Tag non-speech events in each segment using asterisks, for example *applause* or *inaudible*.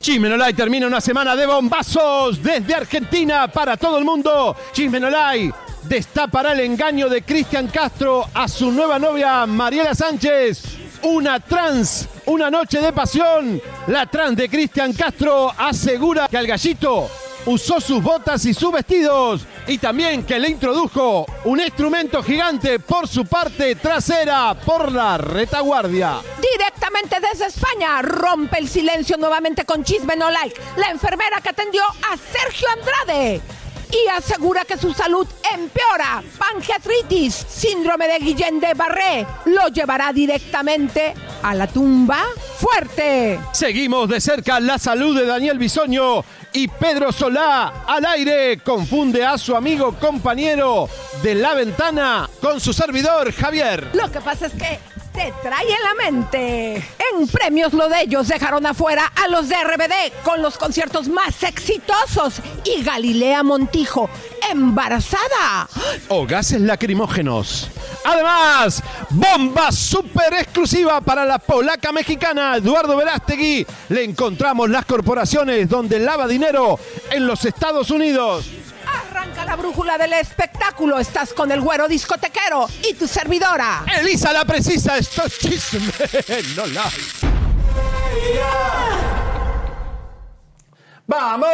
Chismenolay termina una semana de bombazos desde Argentina para todo el mundo. Chismenolay destapará el engaño de Cristian Castro a su nueva novia Mariela Sánchez. Una trans, una noche de pasión. La trans de Cristian Castro asegura que al gallito usó sus botas y sus vestidos y también que le introdujo un instrumento gigante por su parte trasera por la retaguardia. Directamente desde España, rompe el silencio nuevamente con Chisme No Like, la enfermera que atendió a Sergio Andrade y asegura que su salud empeora. Pangeatritis, síndrome de Guillain de Barré, lo llevará directamente a la tumba fuerte. Seguimos de cerca la salud de Daniel Bisoño y Pedro Solá al aire confunde a su amigo compañero de la ventana con su servidor Javier. Lo que pasa es que te trae en la mente. En premios lo de ellos dejaron afuera a los de RBD con los conciertos más exitosos y Galilea Montijo embarazada. O gases lacrimógenos. Además, bomba súper exclusiva para la polaca mexicana Eduardo Verástegui. Le encontramos las corporaciones donde lava dinero en los Estados Unidos. Arranca la brújula del espectáculo. Estás con el güero discotequero y tu servidora. Elisa la precisa, esto es chisme, *laughs* no like. ¡Vamos!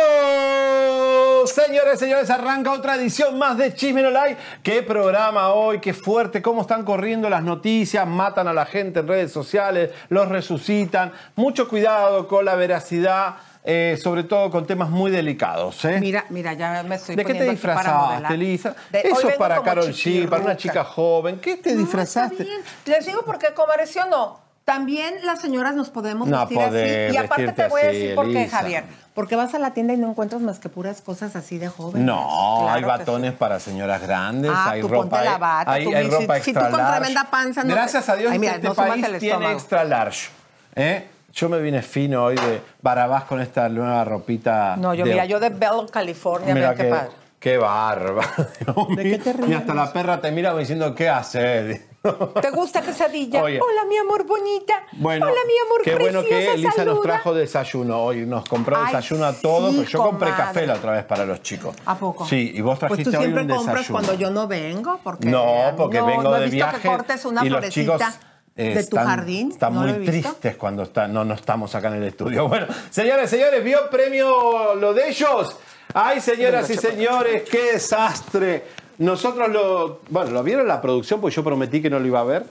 Señores, señores, arranca otra edición más de Chisme No Like. ¡Qué programa hoy! ¡Qué fuerte! ¿Cómo están corriendo las noticias? Matan a la gente en redes sociales, los resucitan. Mucho cuidado con la veracidad. Eh, sobre todo con temas muy delicados. ¿eh? Mira, mira, ya me estoy ¿De qué te disfrazaste? De- hoy Eso vengo para Carol G, para una chica joven. ¿Qué te No, disfrazaste? Les digo porque comercio no. También las señoras nos podemos No vestir así. Y aparte te voy a decir por qué. Javier. Porque vas a la tienda y no encuentras más que puras cosas así de joven. No, hay batones sí. para señoras grandes, Ah, hay tú ropa, ponte la bata, hay, tú, hay si- ropa si tú extra con large. tremenda panza no Gracias a Dios Ay, mira, este no país tiene extra large. ¿eh? Yo me vine fino hoy de Barabás con esta nueva ropita. No, yo de- mira, yo de Bell, California, Mira qué qué, padre. qué bárbaro. ¿De qué te ríes? Y hasta la perra te mira diciendo, ¿qué haces? ¿Te gusta quesadilla? Oye. Hola, mi amor bonita. Bueno, Hola, mi amor qué bueno que preciosa, Elisa nos saluda. trajo desayuno hoy. Nos compró Ay, desayuno a todos, sí, pero yo compré comadre. café la otra vez para los chicos. ¿A poco? Sí, y vos Pues trajiste tú hoy siempre un compras desayuno. cuando yo no vengo, porque No, porque no, vengo no he de visto viaje. que cortes una y los florecita chicos eh, de tu están, jardín. Están ¿no lo muy he visto? tristes cuando está- no, no estamos acá en el estudio. *laughs* Bueno, señores, señores, ¿vio premio lo de ellos? Ay, señoras y señores, qué desastre. Nosotros lo, bueno, lo vieron en la producción, pues yo prometí que no lo iba a ver,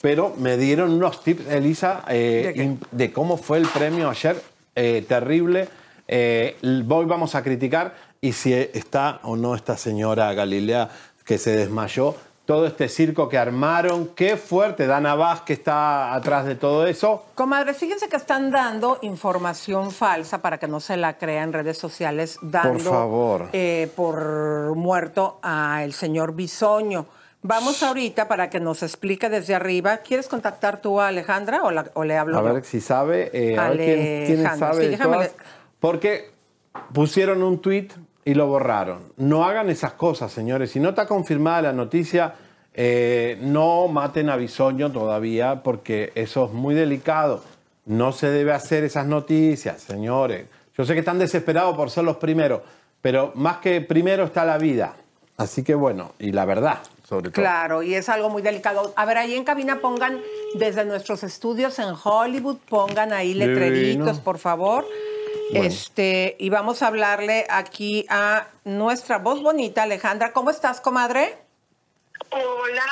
pero me dieron unos tips, Elisa, eh, ¿De cómo fue el premio ayer. eh, terrible. Eh, hoy vamos a criticar y si está o no esta señora Galilea que se desmayó. Todo este circo que armaron, qué fuerte. Dana Vaz que está atrás de todo eso. Comadre, fíjense que están dando información falsa para que no se la crea en redes sociales, dando favor. eh, por muerto al señor Bisoño. Vamos ahorita para que nos explique desde arriba. ¿Quieres contactar tú a Alejandra o, la- o le hablo A yo? ver si sabe, eh, a ver quién, sabe sí, de todas. Porque pusieron un tweet y lo borraron. No hagan esas cosas, señores. Si no está confirmada la noticia, eh, no maten a Bisoño todavía porque eso es muy delicado. No se debe hacer esas noticias, señores. Yo sé que están desesperados por ser los primeros, pero más que primero está la vida. Así que bueno, y la verdad, sobre todo. Claro, y es algo muy delicado. A ver, ahí en cabina pongan desde nuestros estudios en Hollywood, pongan ahí letreritos, Divino. por favor. Este, y vamos a hablarle aquí a nuestra voz bonita, Alejandra. ¿Cómo estás, comadre? Hola,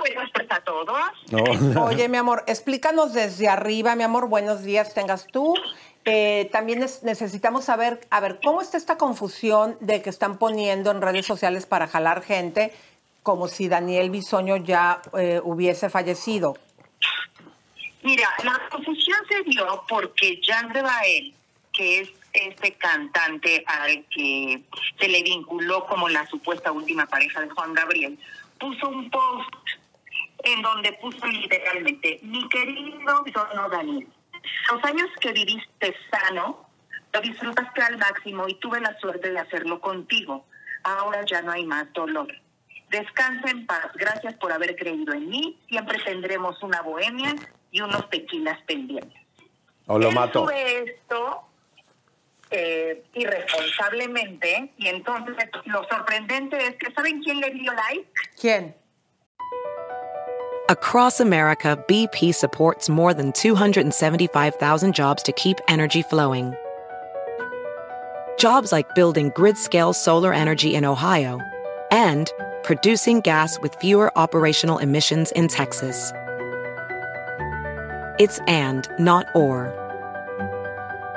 buenas tardes a todos. Oye, mi amor, explícanos desde arriba, mi amor, buenos días tengas tú. Eh, también es- necesitamos saber, a ver, ¿cómo está esta confusión de que están poniendo en redes sociales para jalar gente como si Daniel Bisoño ya eh, hubiese fallecido? Mira, la confusión se dio porque Jan de Bael, que es este cantante al que se le vinculó como la supuesta última pareja de Juan Gabriel, puso un post en donde puso literalmente, mi querido Bisoño Daniel, los años que viviste sano, lo disfrutaste al máximo y tuve la suerte de hacerlo contigo. Ahora ya no hay más dolor. Descansa en paz. Gracias por haber creído en mí. Siempre tendremos una bohemia y unos tequilas pendientes. O lo Él sube esto eh, irresponsablemente y entonces lo sorprendente es que ¿saben quién le dio like? ¿Quién? Across America, BP supports more than 275,000 jobs to keep energy flowing. Jobs like building grid scale solar energy in Ohio and producing gas with fewer operational emissions in Texas. It's and, not or.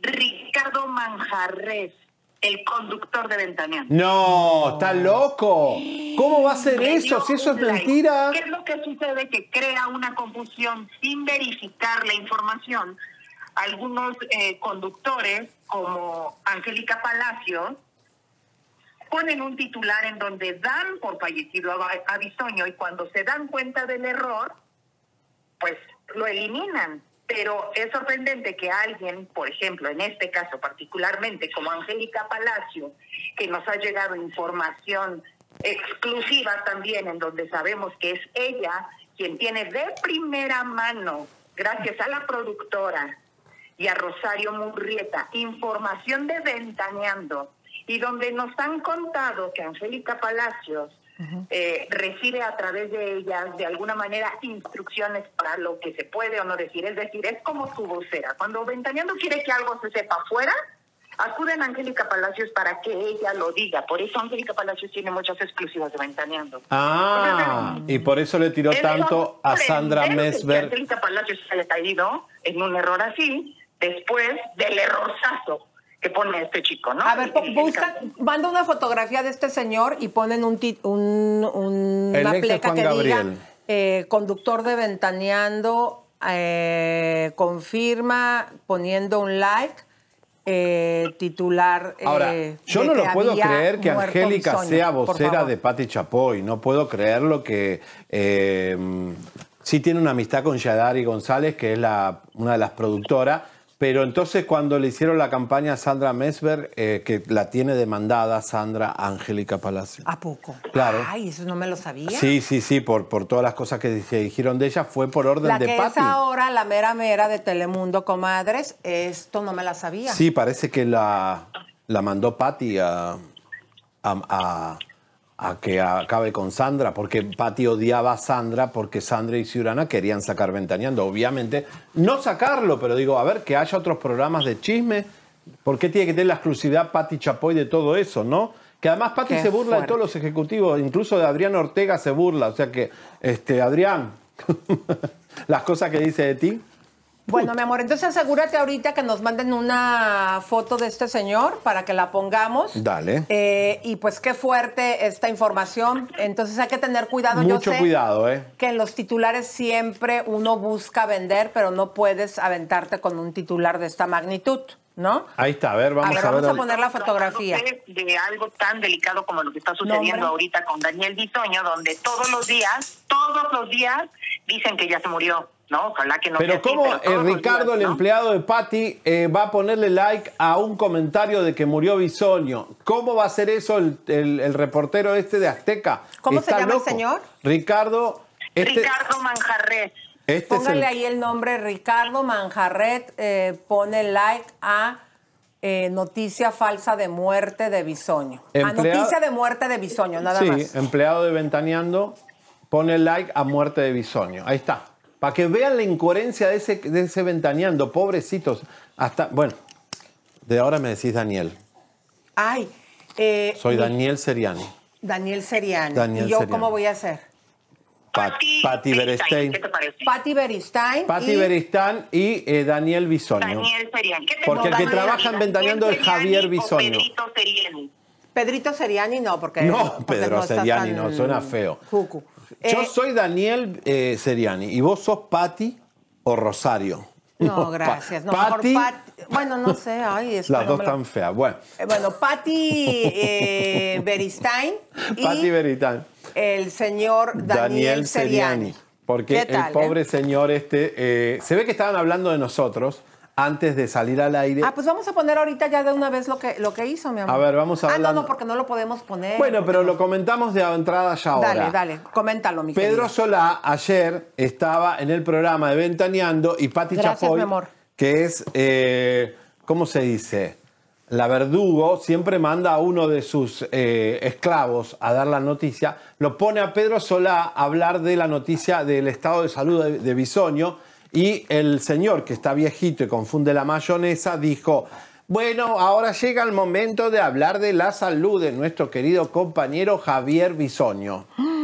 Ricardo Manjarres, el conductor de Ventaneando. No, está loco. ¿Cómo va a ser eso? Si eso es mentira. ¿Qué es lo que sucede? Que crea una confusión sin verificar la información. Algunos eh, conductores, como Angélica Palacio, ponen un titular en donde dan por fallecido a, a Bisoño y cuando se dan cuenta del error, pues lo eliminan. Pero es sorprendente que alguien, por ejemplo, en este caso particularmente como Angélica Palacio, que nos ha llegado información exclusiva también, en donde sabemos que es ella quien tiene de primera mano, gracias a la productora y a Rosario Murrieta, información de Ventaneando, y donde nos han contado que Angélica Palacios eh, recibe a través de ella, de alguna manera, instrucciones para lo que se puede o no decir. Es decir, es como su vocera. Cuando Ventaneando quiere que algo se sepa afuera, acuden a Angélica Palacios para que ella lo diga. Por eso Angélica Palacios tiene muchas exclusivas de Ventaneando. Ah, y por eso le tiró Es tanto a Sandra Mesberg. Angélica Palacios se haya caído en un error así, después del errorzazo que pone este chico, ¿no? A ver, po- El- el busca, manda una fotografía de este señor y ponen un, tit- un- un- El una pleca Juan que Gabriel. diga eh, conductor de Ventaneando, eh, confirma poniendo un like, eh, titular. Ahora, eh, yo no lo puedo creer que Angélica Bisoño, sea vocera de Patti Chapoy. No puedo creerlo que eh, sí tiene una amistad con Yadari González, que es la, una de las productoras. Pero entonces cuando le hicieron la campaña a Sandra Mesberg, eh, que la tiene demandada Sandra Angélica Palacio. ¿A poco? Claro. Ay, eso no me lo sabía. Sí, sí, sí, por, por todas las cosas que se dijeron de ella, fue por orden La de que es Patti. ahora la mera mera de Telemundo, comadres, esto no me la sabía. Sí, parece que la, la mandó a, a, a- a que acabe con Sandra, porque Patty odiaba a Sandra porque Sandra y Ciurana querían sacar Ventaneando. Obviamente, no sacarlo, pero digo, a ver, que haya otros programas de chisme. ¿Por qué tiene que tener la exclusividad Patty Chapoy de todo eso, no? Que además Patty Qué se burla de todos los ejecutivos, incluso de Adrián Ortega se burla. O sea que, este, Adrián, *laughs* las cosas que dice de ti. Bueno, mi amor, entonces asegúrate ahorita que nos manden una foto de este señor para que la pongamos. Dale. Eh, y pues qué fuerte esta información. Entonces hay que tener cuidado. Yo Mucho sé cuidado, ¿eh? Que en los titulares siempre uno busca vender, pero no puedes aventarte con un titular de esta magnitud, ¿no? Ahí está, a ver, vamos a ver, a ver. vamos a poner la fotografía. De algo tan delicado como lo que está sucediendo No, ahorita con Daniel Bisoño, donde todos los días, todos los días dicen que ya se murió, ¿no? Ojalá que no sea Pero así, ¿cómo pero eh, Ricardo, días, el empleado de Patty, eh, va a ponerle like a un comentario de que murió Bisoño? ¿Cómo va a hacer eso el, el- el reportero este de Azteca? ¿Cómo se Está llama el señor? Ricardo. Este, Ricardo Manjarres. este Póngale el- ahí el nombre Ricardo Manjarret, eh, pone like a eh, noticia falsa de muerte de Bisoño. A noticia de muerte de Bisoño, nada sí, más. empleado de Ventaneando, pone like a muerte de Bisoño. Ahí está. Para que vean la incoherencia de ese, de ese Ventaneando, pobrecitos. Hasta, bueno, de ahora me decís Daniel. Ay, eh, Soy Daniel Seriani. Daniel Seriani. Daniel ¿Y yo Seriani. cómo voy a hacer? Pat- Patti Patti Berestein. ¿Qué te parece? Patti Beristain. Patti y y eh, Daniel Bisoño. Daniel Seriani. ¿Qué te Porque el que trabaja en Ventaneando es Javier Seriani o Bisoño. Pedrito Seriani. Pedrito Seriani no, porque. No, porque Pedro está Seriani tan no, suena feo. cucu. Yo Eh, soy Daniel eh, Seriani y vos sos Patti o Rosario. No, *laughs* gracias. No, mejor Patti. Bueno, no sé. Ay, es las dos lo- tan feas. Bueno, Eh, Bueno, Patti eh, Beristain y Patti Beristán. el señor Daniel, Daniel Seriani. Seriani. Porque ¿Qué tal, el pobre eh? señor este, se ve que estaban hablando de nosotros antes de salir al aire. Ah, pues vamos a poner ahorita ya de una vez lo que, lo que hizo, mi amor. A ver, vamos a Ah, hablar- no, no, porque no lo podemos poner. bueno, pero no- lo comentamos de entrada ya ahora. Dale, dale, coméntalo, mi Pedro querido. Solá ayer estaba en el programa de Ventaneando y Patti Gracias, Chapoy, mi amor. que es, eh, ¿cómo se dice? La verdugo siempre manda a uno de sus eh, esclavos a dar la noticia, lo pone a Pedro Solá a hablar de la noticia del estado de salud de, de Bisoño y el señor que está viejito y confunde la mayonesa dijo, bueno, ahora llega el momento de hablar de la salud de nuestro querido compañero Javier Bisoño. *gasps*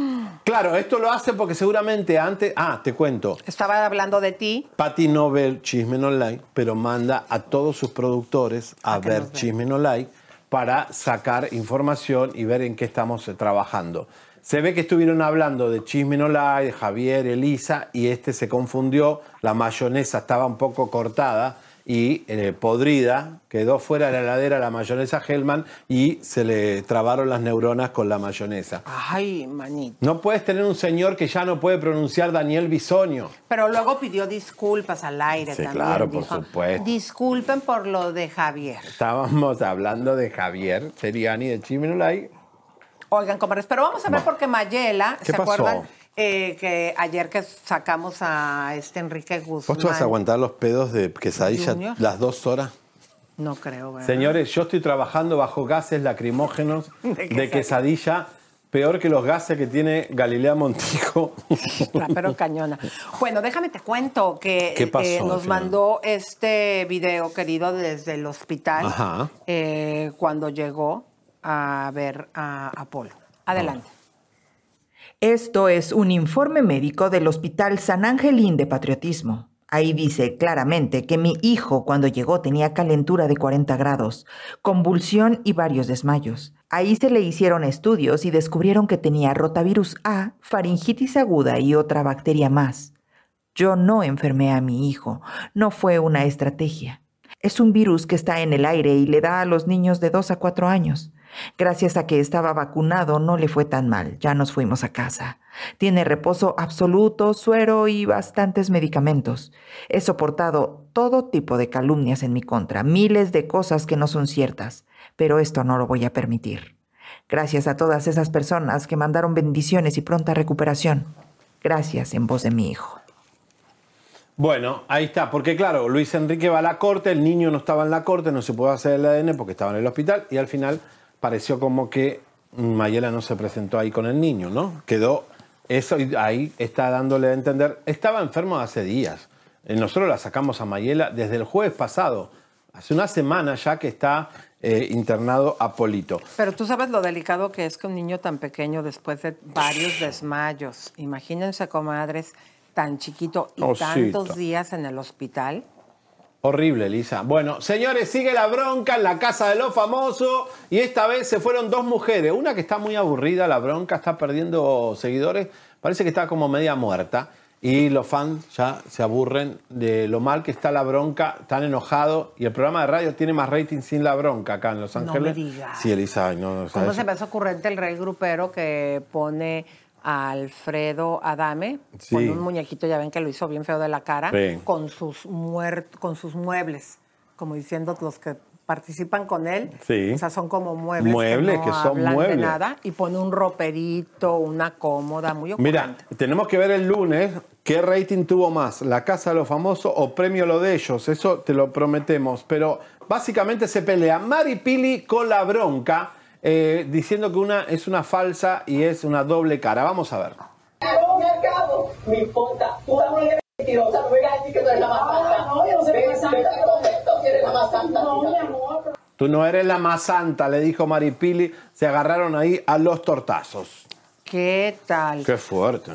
Claro, esto lo hace porque seguramente antes. Ah, te cuento. Estaba hablando de ti. Patty no ve el Chismen Online, pero manda a todos sus productores a, A ver nos vean. Chismen Online para sacar información y ver en qué estamos eh, trabajando. Se ve que estuvieron hablando de Chismen Online, de Javier, Elisa, y este se confundió. La mayonesa estaba un poco cortada y eh, podrida. Quedó fuera de la heladera la mayonesa Hellman y se le trabaron las neuronas con la mayonesa. Ay, manito. No puedes tener un señor que ya no puede pronunciar Daniel Bisoño. Pero luego pidió disculpas al aire Sí, también. claro, por dijo, supuesto. Disculpen por lo de Javier. Estábamos hablando de Javier Seriani de Chimenolay. Oigan, comadres, pero vamos a ver porque Mayela, ¿Qué ¿se pasó? acuerdan? Eh, que ayer que sacamos a este Enrique Guzmán. ¿Vos te vas a aguantar los pedos de quesadilla Junior. las dos horas? No creo, ¿verdad? Señores, yo estoy trabajando bajo gases lacrimógenos *laughs* De de, quesadilla. peor que los gases que tiene Galilea Montijo. Pero *laughs* cañona. Bueno, déjame te cuento que ¿Qué pasó eh, nos mandó este video, querido, desde el hospital Ajá. eh, cuando llegó a ver a Apolo. Adelante. Esto es un informe médico del Hospital San Angelín de Patriotismo. Ahí dice claramente que mi hijo cuando llegó tenía calentura de 40 grados, convulsión y varios desmayos. Ahí se le hicieron estudios y descubrieron que tenía rotavirus A, faringitis aguda y otra bacteria más. Yo no enfermé a mi hijo, no fue una estrategia. Es un virus que está en el aire y le da a los niños de 2 a 4 años. Gracias a que estaba vacunado no le fue tan mal, ya nos fuimos a casa. Tiene reposo absoluto, suero y bastantes medicamentos. He soportado todo tipo de calumnias en mi contra, miles de cosas que no son ciertas, pero esto no lo voy a permitir. Gracias a todas esas personas que mandaron bendiciones y pronta recuperación. Gracias en voz de mi hijo. Bueno, ahí está, porque claro, Luis Enrique va a la corte, el niño no estaba en la corte, no se pudo hacer el ADN porque estaba en el hospital y al final pareció como que Mayela no se presentó ahí con el niño, ¿no? Quedó eso y ahí está dándole a entender, estaba enfermo hace días. Eh, Nosotros la sacamos a Mayela desde el jueves pasado, hace una semana ya que está eh, internado Apolito. Pero tú sabes lo delicado que es que un niño tan pequeño después de varios desmayos, imagínense, comadres, tan chiquito y Osito. tantos días en el hospital. Horrible, Lisa. Bueno, señores, sigue la bronca en la casa de los famosos y esta vez se fueron dos mujeres. Una que está muy aburrida, la bronca, está perdiendo seguidores, parece que está como media muerta. Y los fans ya se aburren de lo mal que está la bronca, están enojados. Y el programa de radio tiene más rating sin la bronca acá en Los No me Ángeles. digas. Sí, Elisa, no, no ¿Cómo se me hace ocurrente el rey grupero que pone a Alfredo Adame Sí. con un muñequito, ya ven que lo hizo bien feo de la cara, Sí. con, sus con sus muebles, como diciendo los que participan con él, Sí. o sea, son como muebles, Muebles, que, que no son hablan muebles. de nada, y pone un roperito, una cómoda, muy Mira, ocurrente. tenemos que ver el lunes qué rating tuvo más, La Casa de los Famosos o Premio Lo de Ellos, eso te lo prometemos. Pero básicamente se pelea Mari Pili con la bronca, eh, diciendo que una es una falsa y es una doble cara. Vamos a ver. No me acabo. Me importa. Tú mentirosa. No me vengas a decir que tú eres la más santa. No, yo no soy más santa. correcto que eres la más santa. No, mi amor. Tú no eres la más santa, le dijo Mari Pili. Se agarraron ahí a los tortazos. ¿Qué tal? Qué fuerte.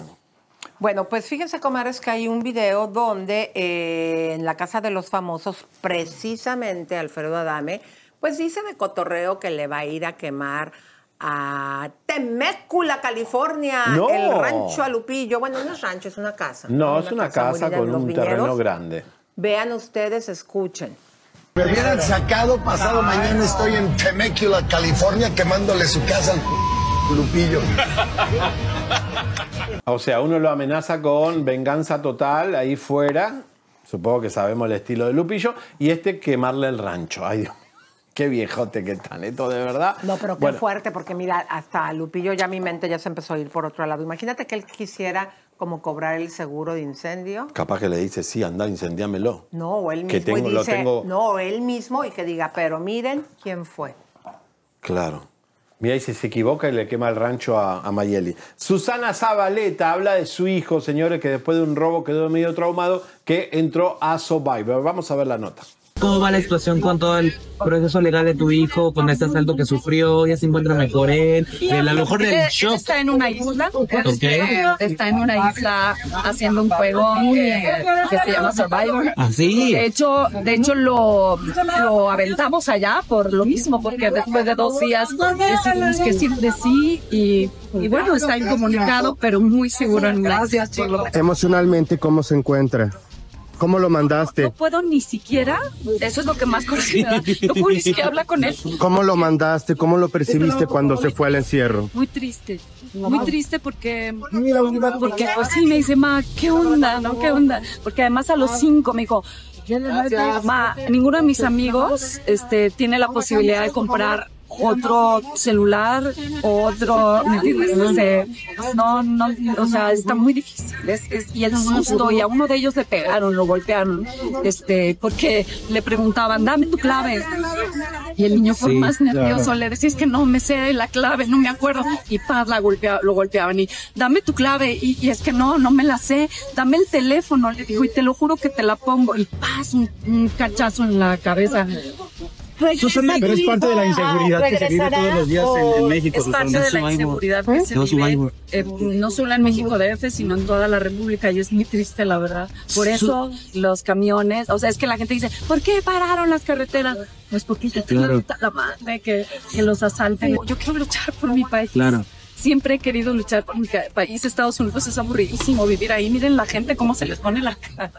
Bueno, pues fíjense, comadres, que hay un video donde eh, en la casa de los famosos, precisamente Alfredo Adame, pues dice de cotorreo que le va a ir a quemar a Temécula, California, No. el rancho a Lupillo. Bueno, no es rancho, es una casa. No, es una casa con un Viñedos. terreno grande. Vean ustedes, escuchen. Me hubieran sacado pasado mañana estoy en Temecula, California, quemándole su casa al Lupillo. *laughs* O sea, uno lo amenaza con venganza total ahí fuera. Supongo que sabemos el estilo de Lupillo. Y este quemarle el rancho. Ay, Dios. Qué viejote que están, esto de verdad. No, pero qué Bueno, fuerte, porque mira, hasta Lupillo ya mi mente ya se empezó a ir por otro lado. Imagínate que él quisiera como cobrar el seguro de incendio. Capaz que le dice, sí, anda, incendiámelo. No, o él mismo Que tengo- y lo dice, tengo- no, él mismo y que diga, pero miren quién fue. Claro. Mira, y si se equivoca y le quema el rancho a, a Mayeli. Susana Zabaleta habla de su hijo, señores, que después de un robo quedó medio traumado, que entró a Survivor. Vamos a ver la nota. ¿Cómo va la situación con todo el proceso legal de tu hijo, con este asalto que sufrió? ¿Ya se encuentra mejor él? Eh, a lo mejor del él shock. está en una isla. Ok. Está en una isla haciendo un juego que, que se llama Survivor. ¿Ah, sí? De hecho, de hecho lo, lo aventamos allá por lo mismo, porque después de dos días decidimos que sí de sí y, y bueno, está incomunicado, pero muy seguro en gracias Emocionalmente, ¿cómo se encuentra? ¿Cómo lo mandaste? No puedo ni siquiera, eso es lo que más coraje me da, no puedo ni siquiera hablar con él. ¿Cómo lo mandaste? ¿Cómo lo percibiste cuando se fue al encierro? Muy triste, muy triste porque, porque pues sí me dice, ma, ¿qué onda, no? ¿Qué onda? Porque además a los cinco me dijo, ma, ninguno de mis amigos este, tiene la posibilidad de comprar otro celular, otro, ¿me entiendes? Este, no, no, o sea, está muy difícil. Es, es- y el susto, y a uno de ellos le pegaron, lo golpearon, este, porque le preguntaban, dame tu clave. Y el niño Sí, más nervioso claro. le decía, es que no me sé la clave, no me acuerdo. Y paz, la golpea- lo golpeaban y dame tu clave. Y, y es que no, no me la sé. Dame el teléfono, le dijo, y te lo juro que te la pongo. Y paz, un, un cachazo en la cabeza. Susana, pero es parte de la inseguridad que se vive todos los días en, en México. Es parte de la inseguridad que se No, vive, eh, no solo en México DF, sino en toda la República y es muy triste, la verdad. Por eso los camiones, o sea, es que la gente dice, ¿por qué pararon las carreteras? Pues porque ya Claro. la madre que, que los asalten. Yo quiero luchar por mi país. Claro. Siempre he querido luchar por mi país. Estados Unidos es aburridísimo vivir ahí. Miren la gente cómo se les pone la cara.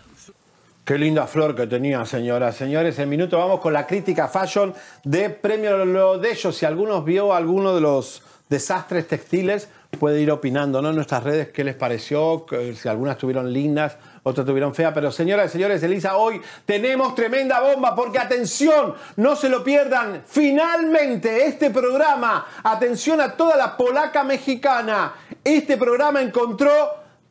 Qué linda flor que tenía, señoras, señores. En minuto vamos con la crítica fashion de Premio Lo de ellos. Si algunos vio alguno de los desastres textiles, puede ir opinando ¿no? en nuestras redes qué les pareció, si algunas estuvieron lindas, otras estuvieron feas. Pero señoras y señores, Elisa, hoy tenemos tremenda bomba porque atención, no se lo pierdan. Finalmente este programa, atención a toda la polaca mexicana, este programa encontró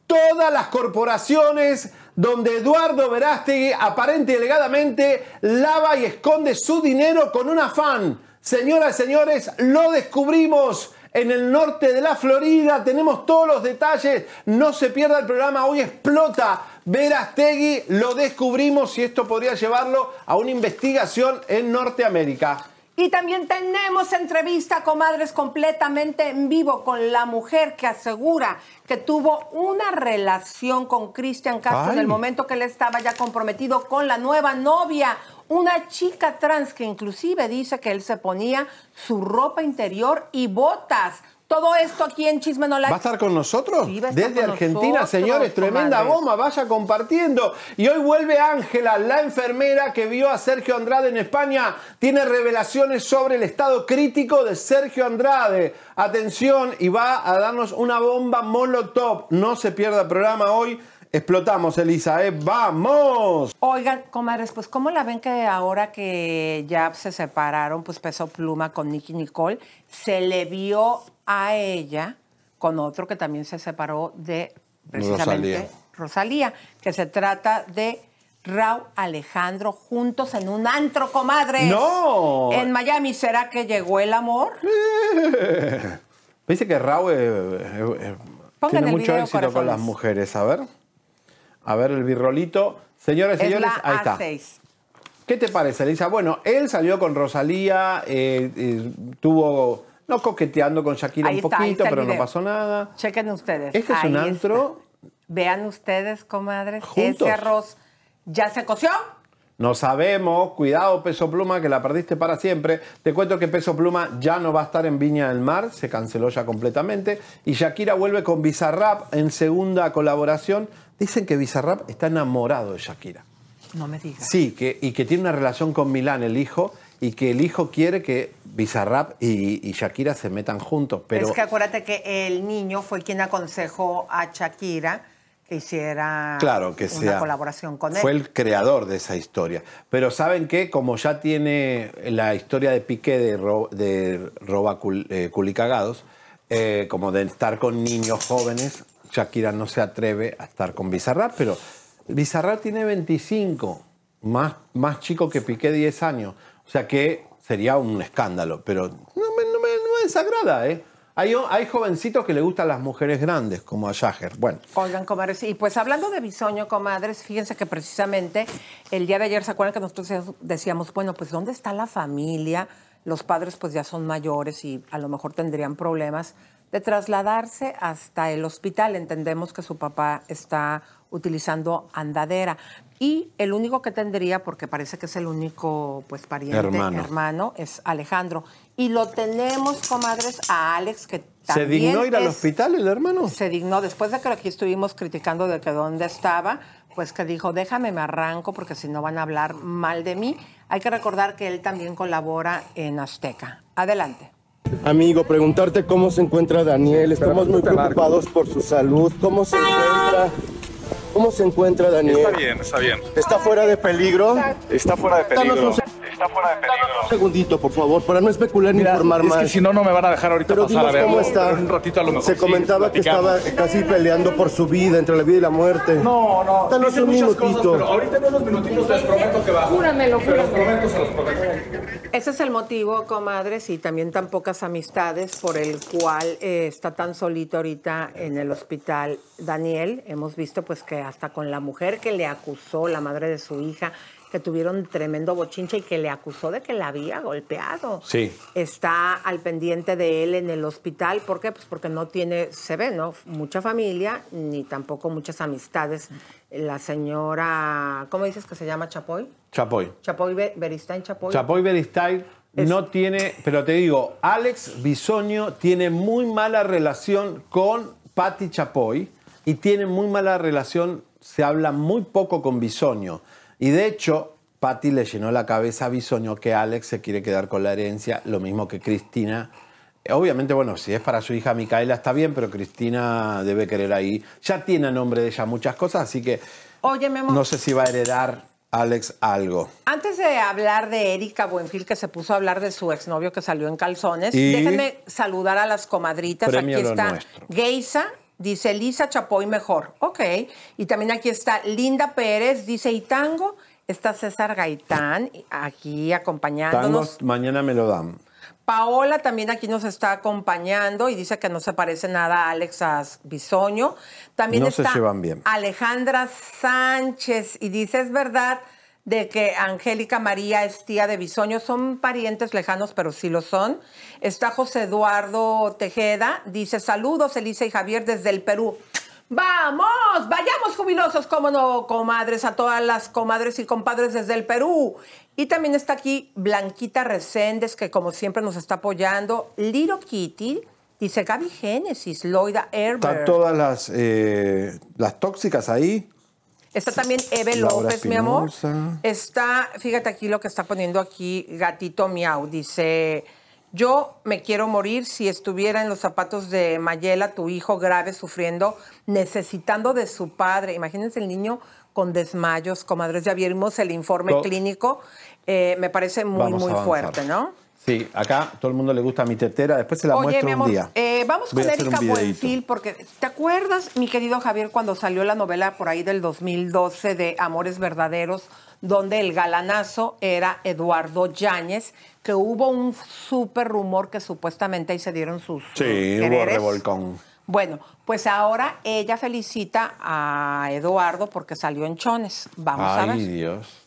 todas las corporaciones donde Eduardo Verástegui aparente y alegadamente lava y esconde su dinero con un afán. Señoras y señores, lo descubrimos en el norte de la Florida. Tenemos todos los detalles. No se pierda el programa. Hoy explota Verástegui. Lo descubrimos y esto podría llevarlo a una investigación en Norteamérica. Y también tenemos entrevista, comadres, completamente en vivo con la mujer que asegura que tuvo una relación con Cristian Castro en el momento que él estaba ya comprometido con la nueva novia. Una chica trans que inclusive dice que él se ponía su ropa interior y botas. Todo esto aquí en Chisme No Like. ¿Va a estar con nosotros? Sí, estar Desde con Argentina, nosotros, señores, tremenda bomba, vaya compartiendo. Y hoy vuelve Ángela, la enfermera que vio a Sergio Andrade en España. Tiene revelaciones sobre el estado crítico de Sergio Andrade. Atención, y va a darnos una bomba molotov. No se pierda el programa hoy. Explotamos, Elisa, ¿eh? ¡Vamos! Oigan, comadres, pues ¿cómo la ven que ahora que ya se separaron, pues Peso Pluma con Nicky Nicole, se le vio a ella con otro que también se separó de precisamente Rosalía. Rosalía, que se trata de Raúl Alejandro juntos en un antro, comadres. ¡No! En Miami, ¿será que llegó el amor? *laughs* Dice que Raúl eh, eh, eh, tiene mucho video, éxito con las mujeres. A ver. A ver el birrolito. Señores, Es señores, la ahí está. A6. ¿Qué te parece, Elisa? Bueno, él salió con Rosalía, tuvo, no coqueteando con Shakira Ahí un está, poquito, pero no pasó nada. Chequen ustedes. Este es Ahí un está. antro. Vean ustedes, comadres, Juntos. ese arroz ya se coció. No sabemos, cuidado Peso Pluma, que la perdiste para siempre. Te cuento que Peso Pluma ya no va a estar en Viña del Mar, se canceló ya completamente. Y Shakira vuelve con Bizarrap en segunda colaboración. Dicen que Bizarrap está enamorado de Shakira. No me digas. Sí, que, y que tiene una relación con Milán, el hijo, y que el hijo quiere que Bizarrap y, y Shakira se metan juntos. Pero es que acuérdate que el niño fue quien aconsejó a Shakira que hiciera Claro, que una sea. colaboración con él. Fue el creador de esa historia. Pero ¿saben qué? Como ya tiene la historia de Piqué de, ro- de roba cul- eh, culicagados, eh, como de estar con niños jóvenes, Shakira no se atreve a estar con Bizarrap, pero Bizarrap tiene 25, más, más chico que Piqué 10 años. O sea que sería un escándalo, pero no me, no me- no me desagrada, ¿eh? Hay, hay jovencitos que le gustan las mujeres grandes, como a Jagger. Bueno, Oigan, comadres, y pues hablando de bisoño, comadres, fíjense que precisamente el día de ayer, ¿se acuerdan que nosotros decíamos, bueno, pues ¿dónde está la familia? Los padres pues ya son mayores y a lo mejor tendrían problemas de trasladarse hasta el hospital. Entendemos que su papá está utilizando andadera. Y el único que tendría, porque parece que es el único pues pariente Hermano. hermano, es Alejandro. Y lo tenemos, comadres, a Alex, que ¿se también dignó ir al hospital el hermano? se dignó, después de que aquí estuvimos criticando de que dónde estaba, pues que dijo, déjame me arranco porque si no van a hablar mal de mí. Hay que recordar que él también colabora en Azteca. Adelante. Amigo, preguntarte cómo se encuentra Daniel. Estamos muy preocupados por su salud. ¿Cómo se encuentra? ¿Cómo se encuentra Daniel? Está bien, está bien. ¿Está fuera de peligro? Está fuera de peligro. Un se- Está fuera de peligro. Un segundito, por favor, para no especular ni Mira, informar es más. que si no, no me van a dejar ahorita Pero pasar a verlo. cómo está. un ratito a lo mejor Se sí, comentaba que estaba casi peleando por su vida, entre la vida y la muerte. No, no, Danos un minutito. cosas, pero ahorita en unos minutitos les prometo que bajo. Júramelo, Se los júramelo. prometo, se los prometo. Ese es el motivo, comadres, y también tan pocas amistades por el cual eh, está tan solito ahorita en el hospital Daniel. Hemos visto pues que hasta con la mujer que le acusó, la madre de su hija, que tuvieron tremendo bochinche y que le acusó de que la había golpeado. Sí. Está al pendiente de él en el hospital. ¿Por qué? Pues porque no tiene, se ve, ¿no? Mucha familia, ni tampoco muchas amistades. La señora, ¿cómo dices que se llama Chapoy? Chapoy. Chapoy Be- Beristain Chapoy. Chapoy Beristain no tiene, pero te digo, Alex Bisoño tiene muy mala relación con Patti Chapoy y tiene muy mala relación, se habla muy poco con Bisoño. Y de hecho, Patti le llenó la cabeza a Bisoño que Alex se quiere quedar con la herencia, lo mismo que Cristina. Obviamente, bueno, si es para su hija Micaela está bien, pero Cristina debe querer ahí. Ya tiene a nombre de ella muchas cosas, así que Oye, no sé si va a heredar Alex algo. antes de hablar de Erika Buenfil, que se puso a hablar de su exnovio que salió en calzones, Y- déjenme saludar a las comadritas. Aquí está nuestro. Geisa, dice Lisa Chapoy mejor. Ok. Y también aquí está Linda Pérez, dice y tango. Está César Gaitán aquí acompañándonos. Mañana me lo dan. Paola también aquí nos está acompañando y dice que no se parece nada a Alex Bisoño. También No se está llevan bien. Alejandra Sánchez y dice, es verdad, de que Angélica María es tía de Bisoño. Son parientes lejanos, pero sí lo son. Está José Eduardo Tejeda. Dice, saludos, Elisa y Javier desde el Perú. ¡Vamos! Vayamos jubilosos, como no, comadres, a todas las comadres y compadres desde el Perú. Y también está aquí Blanquita Reséndez, que como siempre nos está apoyando. Liro Kitty, dice Gaby Génesis, Loida Herber. Están todas las, eh, las tóxicas ahí. Está también Eve Laura López, mi amor. Está, fíjate aquí lo que está poniendo aquí Gatito Miau. Dice, yo me quiero morir si estuviera en los zapatos de Mayela, tu hijo grave, sufriendo, necesitando de su padre. Imagínense el niño con desmayos, comadres. Ya vimos el informe clínico. Eh, me parece muy, Vamos muy fuerte, ¿no? Sí, acá todo el mundo le gusta mi tetera. Después se la Oye, muestro mi amor, un día. eh, vamos Voy con Erika. Buenfil, porque ¿te acuerdas, mi querido Javier, cuando salió la novela por ahí del 2012 de Amores Verdaderos, donde el galanazo era Eduardo Yáñez, que hubo un súper rumor que supuestamente ahí se dieron sus Sí, eh, hubo quereres? revolcón. Bueno, pues ahora ella felicita a Eduardo porque salió en Chones. Vamos a ver. Ay, Dios.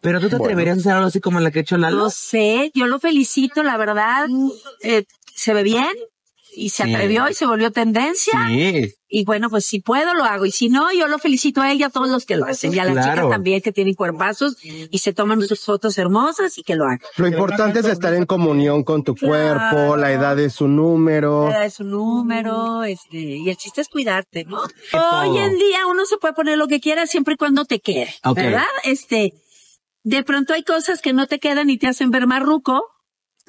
Pero tú te Bueno. atreverías a hacer algo así como la que ha hecho Lalo. No sé, yo lo felicito, la verdad. eh, se ve bien y se Sí. atrevió y se volvió tendencia. Sí. Y bueno, pues si puedo lo hago. Y si no, yo lo felicito a él y a todos los que lo hacen. Y a las Claro. chicas también que tienen cuerpazos y se toman sus fotos hermosas y que lo hagan. Lo importante es estar en comunión con tu cuerpo, la edad es su número. Le da su número, este, y el chiste es cuidarte, ¿no? Hoy en día uno se puede poner lo que quiera siempre y cuando te quede. ¿verdad? Este, de pronto hay cosas que no te quedan y te hacen ver marruco,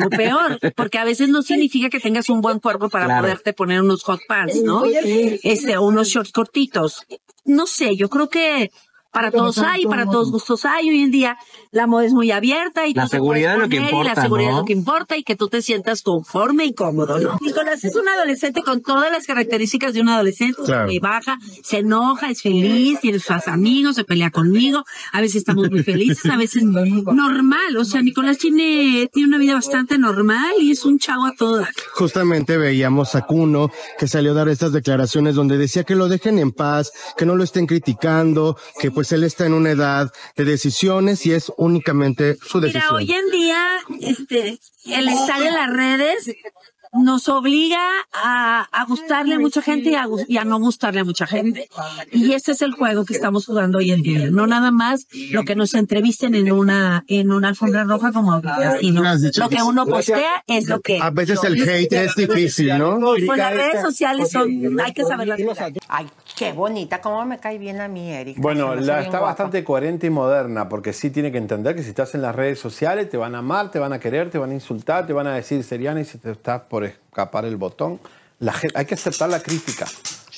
o peor, *laughs* porque a veces no significa que tengas un buen cuerpo para Claro. poderte poner unos hot pants, ¿no? Este, o unos shorts cortitos. No sé, yo creo que para todos hay, para todos gustos hay. Hoy en día la moda es muy abierta y La tú seguridad es lo que poner y importa, la seguridad ¿no? es lo que importa y que tú te sientas conforme y cómodo, ¿no? Nicolás es un adolescente con todas las características de un adolescente, Claro. y baja, se enoja, es feliz, tiene sus amigos, se pelea conmigo, a veces estamos muy felices, a veces *laughs* normal, o sea, Nicolás tiene, tiene una vida bastante normal y es un chavo a todas. Justamente veíamos a Kuno que salió a dar estas declaraciones donde decía que lo dejen en paz, que no lo estén criticando, que pues él está en una edad de decisiones y es únicamente su Mira, decisión. hoy en día, este, el estar en las redes nos obliga a, a gustarle a mucha gente y a, gus- y a no gustarle a mucha gente. Y ese es el juego que estamos jugando hoy en día. No nada más lo que nos entrevisten en una, en una alfombra roja como ahorita, sino lo que uno postea es lo que... A veces el hate es difícil, ¿no? Pues las redes sociales son, hay que saberlas. Ay, qué bonita, cómo me cae bien a mí, Erika. Bueno, la, está guapa. bastante coherente y moderna, porque sí tiene que entender que si estás en las redes sociales te van a amar, te van a querer, te van a insultar, te van a decir seriana y si te estás por escapar el botón. La hay que aceptar la crítica,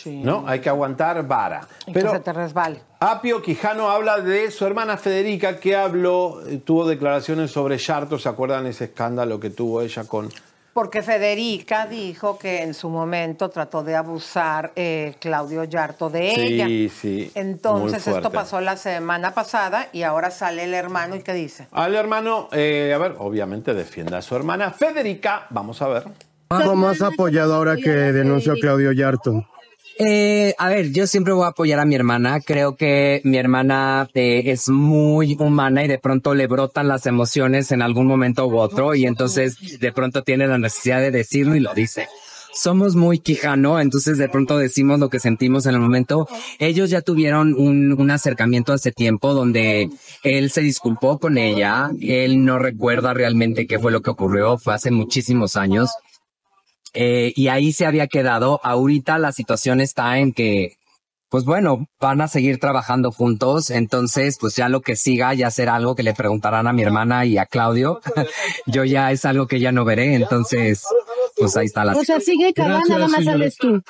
¿no? Hay que aguantar vara. Y Pero que se te resbale. Apio Quijano habla de su hermana Federica, que habló, eh, tuvo declaraciones sobre Yarto, ¿se acuerdan ese escándalo que tuvo ella con... Porque Federica dijo que en su momento trató de abusar eh, Claudio Yarto de ella. Sí, sí. Entonces esto pasó la semana pasada y ahora sale el hermano y ¿qué dice? Al hermano, eh, a ver, obviamente defiende a su hermana Federica. Vamos a ver. ¿Cómo has apoyado ahora que denunció a Claudio Yarto? Eh, a ver, yo siempre voy a apoyar a mi hermana. Creo que mi hermana eh, es muy humana y de pronto le brotan las emociones en algún momento u otro y entonces de pronto tiene la necesidad de decirlo y lo dice. somos muy quijano, entonces de pronto decimos lo que sentimos en el momento. Ellos ya tuvieron un, un acercamiento hace tiempo donde él se disculpó con ella, él no recuerda realmente qué fue lo que ocurrió, fue hace muchísimos años. Eh, y ahí se había quedado. Ahorita la situación está en que pues bueno, van a seguir trabajando juntos, entonces pues ya lo que siga ya será algo que le preguntarán a mi hermana y a Claudio. *laughs* Yo ya es algo que ya no veré, entonces pues ahí está la O sea, sigue Cabá, nada más sales tú.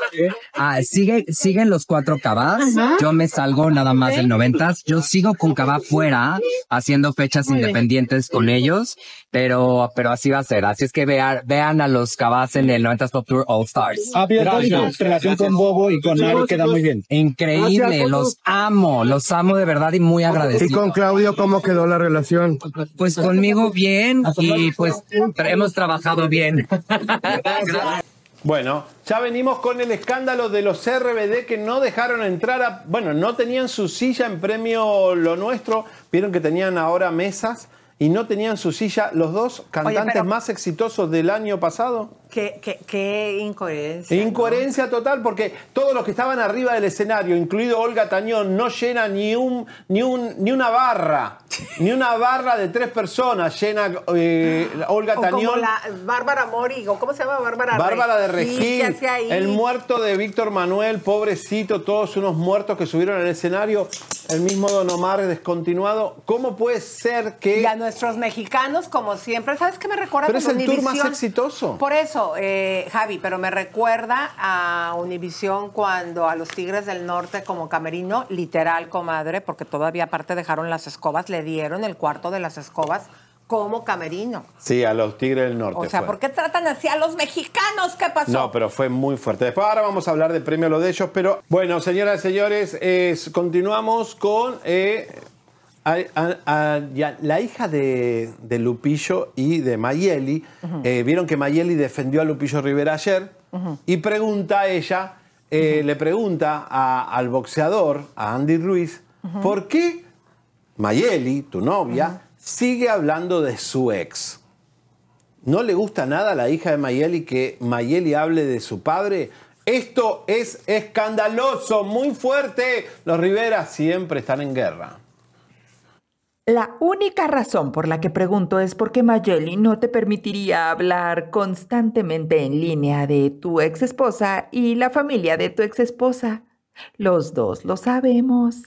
Ah, sigue, siguen los cuatro Cabás. Yo me salgo nada más del noventas. Yo sigo con Cabá fuera, haciendo fechas independientes con ellos, pero, pero así va a ser. Así es que vean, vean a los Cabás en el noventas Pop Tour All Stars. Ah, toda tu relación con Bobo y con Ari queda muy bien. Increíble, los amo, los amo de verdad y muy agradecido. ¿Y con Claudio cómo quedó la relación? Pues conmigo bien y pues hemos trabajado bien. Bueno, ya venimos con el escándalo de los RBD que no dejaron entrar a... Bueno, no tenían su silla en premio Lo Nuestro. Vieron que tenían ahora mesas y no tenían su silla. Los dos cantantes pero- más exitosos del año pasado. Qué, qué- qué incoherencia. ¿no? Incoherencia total porque todos los que estaban arriba del escenario, incluido Olga Tañón, no llena ni un ni un ni una barra, ni una barra de tres personas llena eh, Olga O como Tañón. la Bárbara Mori, o ¿cómo se llama Bárbara Bárbara de Regil, el muerto de Víctor Manuel, pobrecito, todos unos muertos que subieron al escenario, el mismo Don Omar descontinuado. ¿Cómo puede ser que... Y a nuestros mexicanos, como siempre, ¿sabes qué me recuerda? Pero es el tour más exitoso. Por eso, eh, Javi, pero me recuerda a Univisión cuando a los Tigres del Norte como camerino, literal, comadre, porque todavía aparte dejaron las escobas, le dieron el cuarto de las escobas como camerino. Sí, a los Tigres del Norte. O sea, fue. ¿por qué tratan así a los mexicanos? ¿Qué pasó? No, pero fue muy fuerte. Después ahora vamos a hablar de premio lo de ellos, pero bueno, señoras y señores, es- continuamos con eh, a- a- a- ya, la hija de, de Lupillo y de Mayeli. Eh, Vieron que Mayeli defendió a Lupillo Rivera ayer y pregunta a ella, eh, le pregunta al boxeador, a Andy Ruiz, ¿por qué Mayeli, tu novia, sigue hablando de su ex? ¿No le gusta nada a la hija de Mayeli que Mayeli hable de su padre? Esto es escandaloso, muy fuerte. Los Rivera siempre están en guerra. La única razón por la que pregunto es porque Mayeli no te permitiría hablar constantemente en línea de tu ex esposa y la familia de tu ex esposa. Los dos lo sabemos.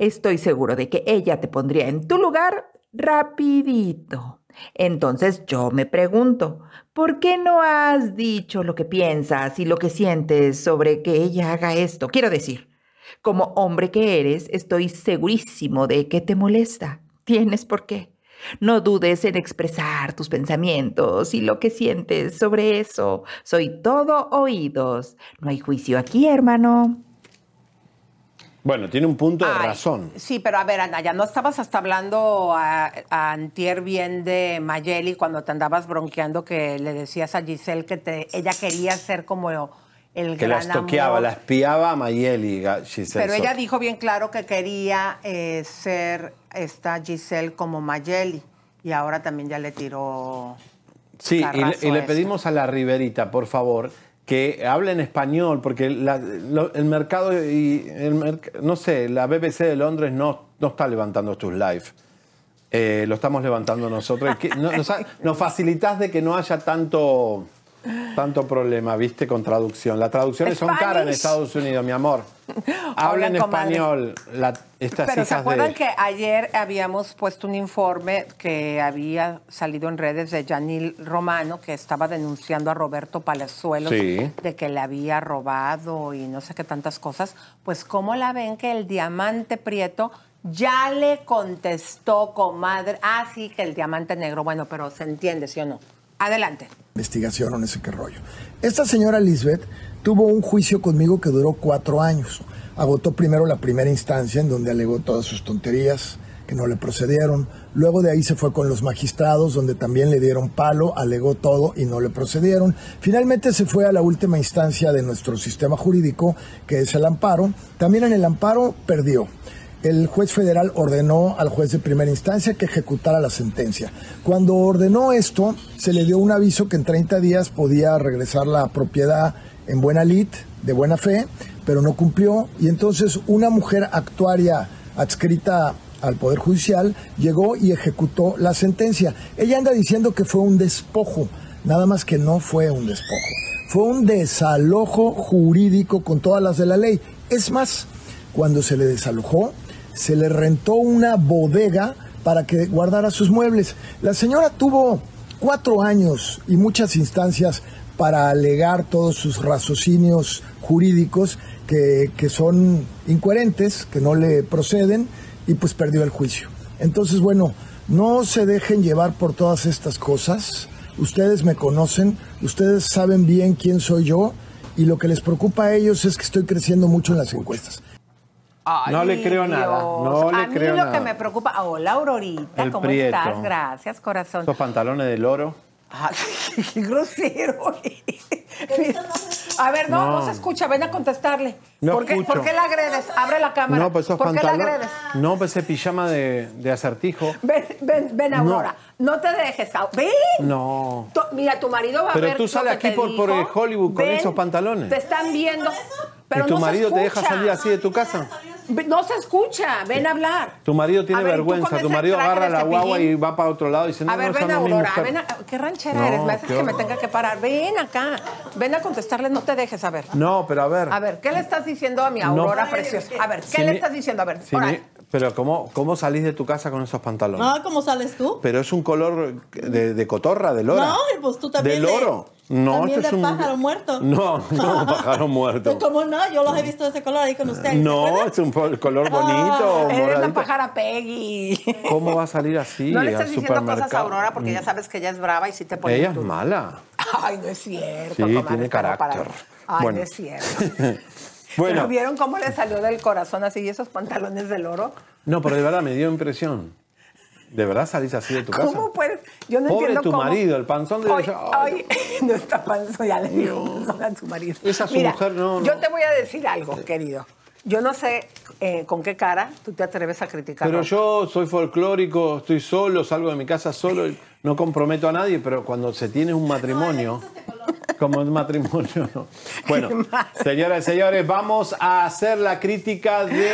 Estoy seguro de que ella te pondría en tu lugar rapidito. Entonces yo me pregunto, ¿por qué no has dicho lo que piensas y lo que sientes sobre que ella haga esto? Quiero decir, como hombre que eres, estoy segurísimo de que te molesta. Tienes por qué. No dudes en expresar tus pensamientos y lo que sientes sobre eso. Soy todo oídos. No hay juicio aquí, hermano. Bueno, tiene un punto de Ay, razón. Sí, pero a ver, Anaya, ¿no estabas hasta hablando a, a Antier bien de Mayeli cuando te andabas bronqueando que le decías a Giselle que te, ella quería ser como el Que la gran estoqueaba, amor? la espiaba a Mayeli, Giselle Pero ella dijo bien claro que quería eh, ser esta Giselle como Mayeli y ahora también ya le tiró... Sí, y le, y pedimos a la Riverita, por favor, que hable en español, porque la- lo- el mercado y el no sé, la BBC de Londres no, no está levantando tus live. Eh, lo estamos levantando nosotros. Nos facilitas de que no haya tanto, tanto problema, viste, con traducción. Las traducciones son caras en. Estados Unidos, mi amor. Habla en español. la- estas Pero ¿se acuerdan de... que ayer habíamos puesto un informe que había salido en redes de Yanil Romano, que estaba denunciando a Roberto Palazuelos Sí. de que le había robado y no sé qué tantas cosas? Pues ¿cómo la ven que el diamante prieto ya le contestó, comadre? Ah, sí, que el diamante negro. Bueno, pero se entiende, ¿sí o no? Adelante. Investigación o no sé qué rollo. Esta señora Lisbeth tuvo un juicio conmigo que duró cuatro años. Agotó primero la primera instancia en donde alegó todas sus tonterías que no le procedieron. Luego de ahí se fue con los magistrados donde también le dieron palo, alegó todo y no le procedieron. Finalmente se fue a la última instancia de nuestro sistema jurídico que es el amparo. También en el amparo perdió. El juez federal ordenó al juez de primera instancia que ejecutara la sentencia. Cuando ordenó esto, se le dio un aviso que en 30 días podía regresar la propiedad en buena lid, de buena fe, pero no cumplió. Y entonces una mujer actuaria adscrita al Poder Judicial llegó y ejecutó la sentencia. Ella anda diciendo que fue un despojo, nada más que no fue un despojo. Fue un desalojo jurídico con todas las de la ley. Es más, cuando se le desalojó, se le rentó una bodega para que guardara sus muebles. La señora tuvo cuatro años y muchas instancias para alegar todos sus raciocinios jurídicos que, que son incoherentes, que no le proceden, y pues perdió el juicio. Entonces, bueno, no se dejen llevar por todas estas cosas. Ustedes me conocen, ustedes saben bien quién soy yo, y lo que les preocupa a ellos es que estoy creciendo mucho en las encuestas. No le creo nada, no a le mí creo lo nada. que me preocupa. Hola, Aurorita, El ¿cómo Prieto. estás? Gracias, corazón. Esos pantalones de loro. Ay, *laughs* qué grosero. A ver, no, no, No. se escucha. Ven a contestarle. No ¿Por, qué, por qué la agredes? Abre la cámara. No, pues esos ¿Por qué la pantalones. agredes? No, pues ese pijama de, de acertijo. Ven, ven, ven, Aurora. No, te dejes. Ven. No. Tu- Mira, tu marido va a Pero ver tú lo sales aquí por, por dijo. Hollywood con Ven, esos pantalones. Te están viendo. Pero ¿Y tu no se marido te deja salir así de tu casa? No se escucha. Ven a hablar. Tu marido tiene A ver, ¿y tú vergüenza. Tu marido agarra de la guagua y va para otro lado y dice, no, a ver, no, ven, no es mi Aurora. mujer. Ven a- ¿Qué ranchera No, eres? Me haces que me tenga que parar. Ven acá. Ven a contestarle. No te dejes. A ver. No, pero a ver. A ver, ¿qué le estás diciendo a mi No. Aurora preciosa? A ver, ¿qué Si le mi- estás diciendo? A ver, si mi- pero ¿cómo, ¿cómo salís de tu casa con esos pantalones? Ah, ¿cómo sales tú? Pero es un color de, de cotorra, de lora. No, pues tú también ¿De de- loro? no, también esto de es un... pájaro muerto. *laughs* No, no, pájaro muerto. *laughs* ¿Cómo no? Yo los he visto de ese color ahí con ustedes. No, es un color bonito, Eres la pájara Peggy. *laughs* ¿Cómo va a salir así No le al estés diciendo cosas a? Aurora porque ya sabes que ella es brava y si te pone Ella es tú. mala. Ay, no es cierto. Sí, comadre, tiene para- carácter. Ay, Bueno. no es cierto. Bueno, ¿Pero vieron cómo le salió del corazón así esos pantalones de oro? no, pero de verdad me dio impresión. ¿De verdad salís así de tu casa? ¿Cómo puedes? Yo no Pobre entiendo tu cómo. marido, el panzón de... Ay, ay, *laughs* no está panzón, ya le dijo a su marido. Esa su Mira, mujer, no, no. Yo te voy a decir algo, querido. Yo no sé eh, con qué cara tú te atreves a criticar. Pero yo soy folclórico, estoy solo, salgo de mi casa solo, y no comprometo a nadie, pero cuando se tiene un matrimonio, como un matrimonio, no. *laughs* Bueno, señoras y señores, vamos a hacer la crítica de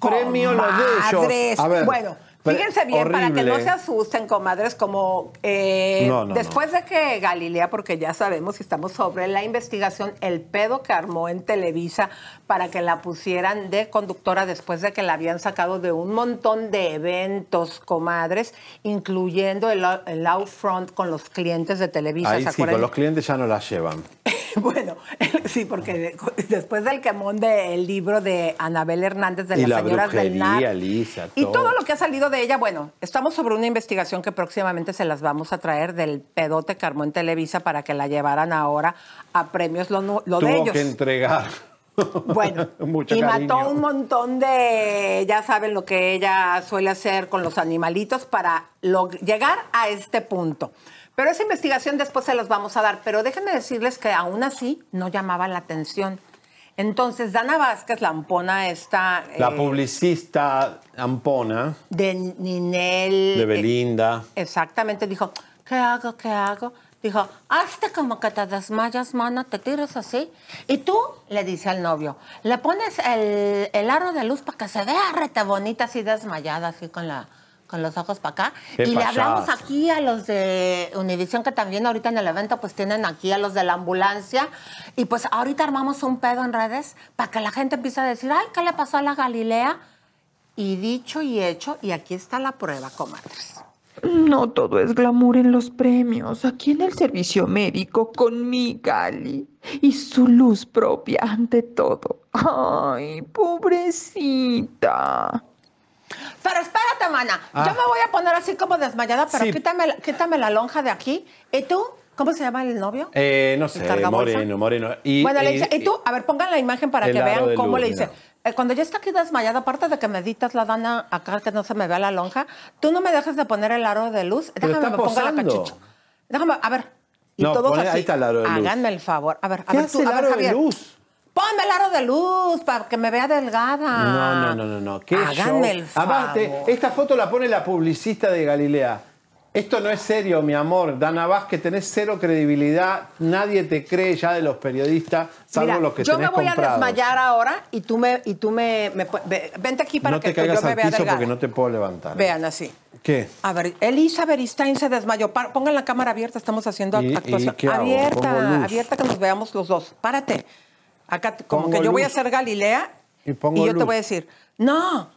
premio Los de Comadres. ellos. A ver, bueno, fíjense bien para que no se asusten, comadres, como eh, No, no, después de que Galilea, porque ya sabemos que estamos sobre la investigación, el pedo que armó en Televisa para que la pusieran de conductora después de que la habían sacado de un montón de eventos, comadres, incluyendo el, el Outfront con los clientes de Televisa. Ahí ¿se sí, acuerdan? con los clientes ya no las llevan. *laughs* *laughs* Bueno, *laughs* sí, porque de- después del quemón del libro de Anabel Hernández de y las la señoras del NAR, Lisa, y todo lo que ha salido de ella, bueno, estamos sobre una investigación que próximamente se las vamos a traer del pedote que armó en Televisa para que la llevaran ahora a premios lo, lo de Tuvo ellos. que entregar. Bueno, *laughs* Mucho y cariño. mató un montón de, ya saben lo que ella suele hacer con los animalitos para lo- llegar a este punto. Pero esa investigación después se las vamos a dar. Pero déjenme decirles que aún así no llamaba la atención. Entonces, Dana Vázquez, la ampona esta La eh, publicista Ampona, de Ninel. de eh, Belinda. Exactamente, dijo, ¿qué hago? ¿Qué hago? Dijo, hazte como que te desmayas, mana, te tiras así. Y tú, le dice al novio, le pones el, el aro de luz para que se vea rete bonita, así desmayada, así con la con los ojos para acá. Y le hablamos aquí a los de Univisión, que también ahorita en el evento pues tienen aquí a los de la ambulancia. Y pues ahorita armamos un pedo en redes para que la gente empiece a decir, ay, ¿qué le pasó a la Galilea? Y dicho y hecho, y aquí está la prueba, comadres. No todo es glamour en los premios. Aquí en el servicio médico con mi Gali y su luz propia ante todo. Ay, pobrecita. Pero espérate, mana. Ah. Yo me voy a poner así como desmayada, pero Sí. quítame, la- quítame la lonja de aquí. ¿Y tú? ¿Cómo se llama el novio? Eh, no ¿El sé, moreno, moreno. Y, bueno, le y- dice, ¿y tú? A ver, pongan la imagen para el que vean cómo luz, le dice. Eh, Cuando yo está aquí desmayada, aparte de que meditas la dana acá, que no se me vea la lonja, tú no me dejas de poner el aro de luz. Déjame me ponga la cachucha. Déjame, a ver. Y No, todos pone- así. ahí está el aro de luz. Háganme el favor. A ver, a ¿Qué ver hace tú, el a ver, aro de luz? Ponme el aro de luz para que me vea delgada. No, no, no, no, no. ¿Qué Háganme show? el favor. Aparte, esta foto la pone la publicista de Galilea. Esto no es serio, mi amor. Dana Vázquez, tenés cero credibilidad. Nadie te cree ya de los periodistas, salvo Mira, los que yo tenés me voy comprados. a desmayar ahora y tú me, y tú me, me vente aquí para no que te caigas yo me al vea piso delgada. porque no te puedo levantar. Vean así. ¿Qué? A ver, Elisa Beristain se desmayó. Pongan la cámara abierta, estamos haciendo ¿Y- actuación. y abierta, abierta que nos veamos los dos. Párate. Acá, como Pongo que yo voy a ser Galilea Y yo te voy a decir, no,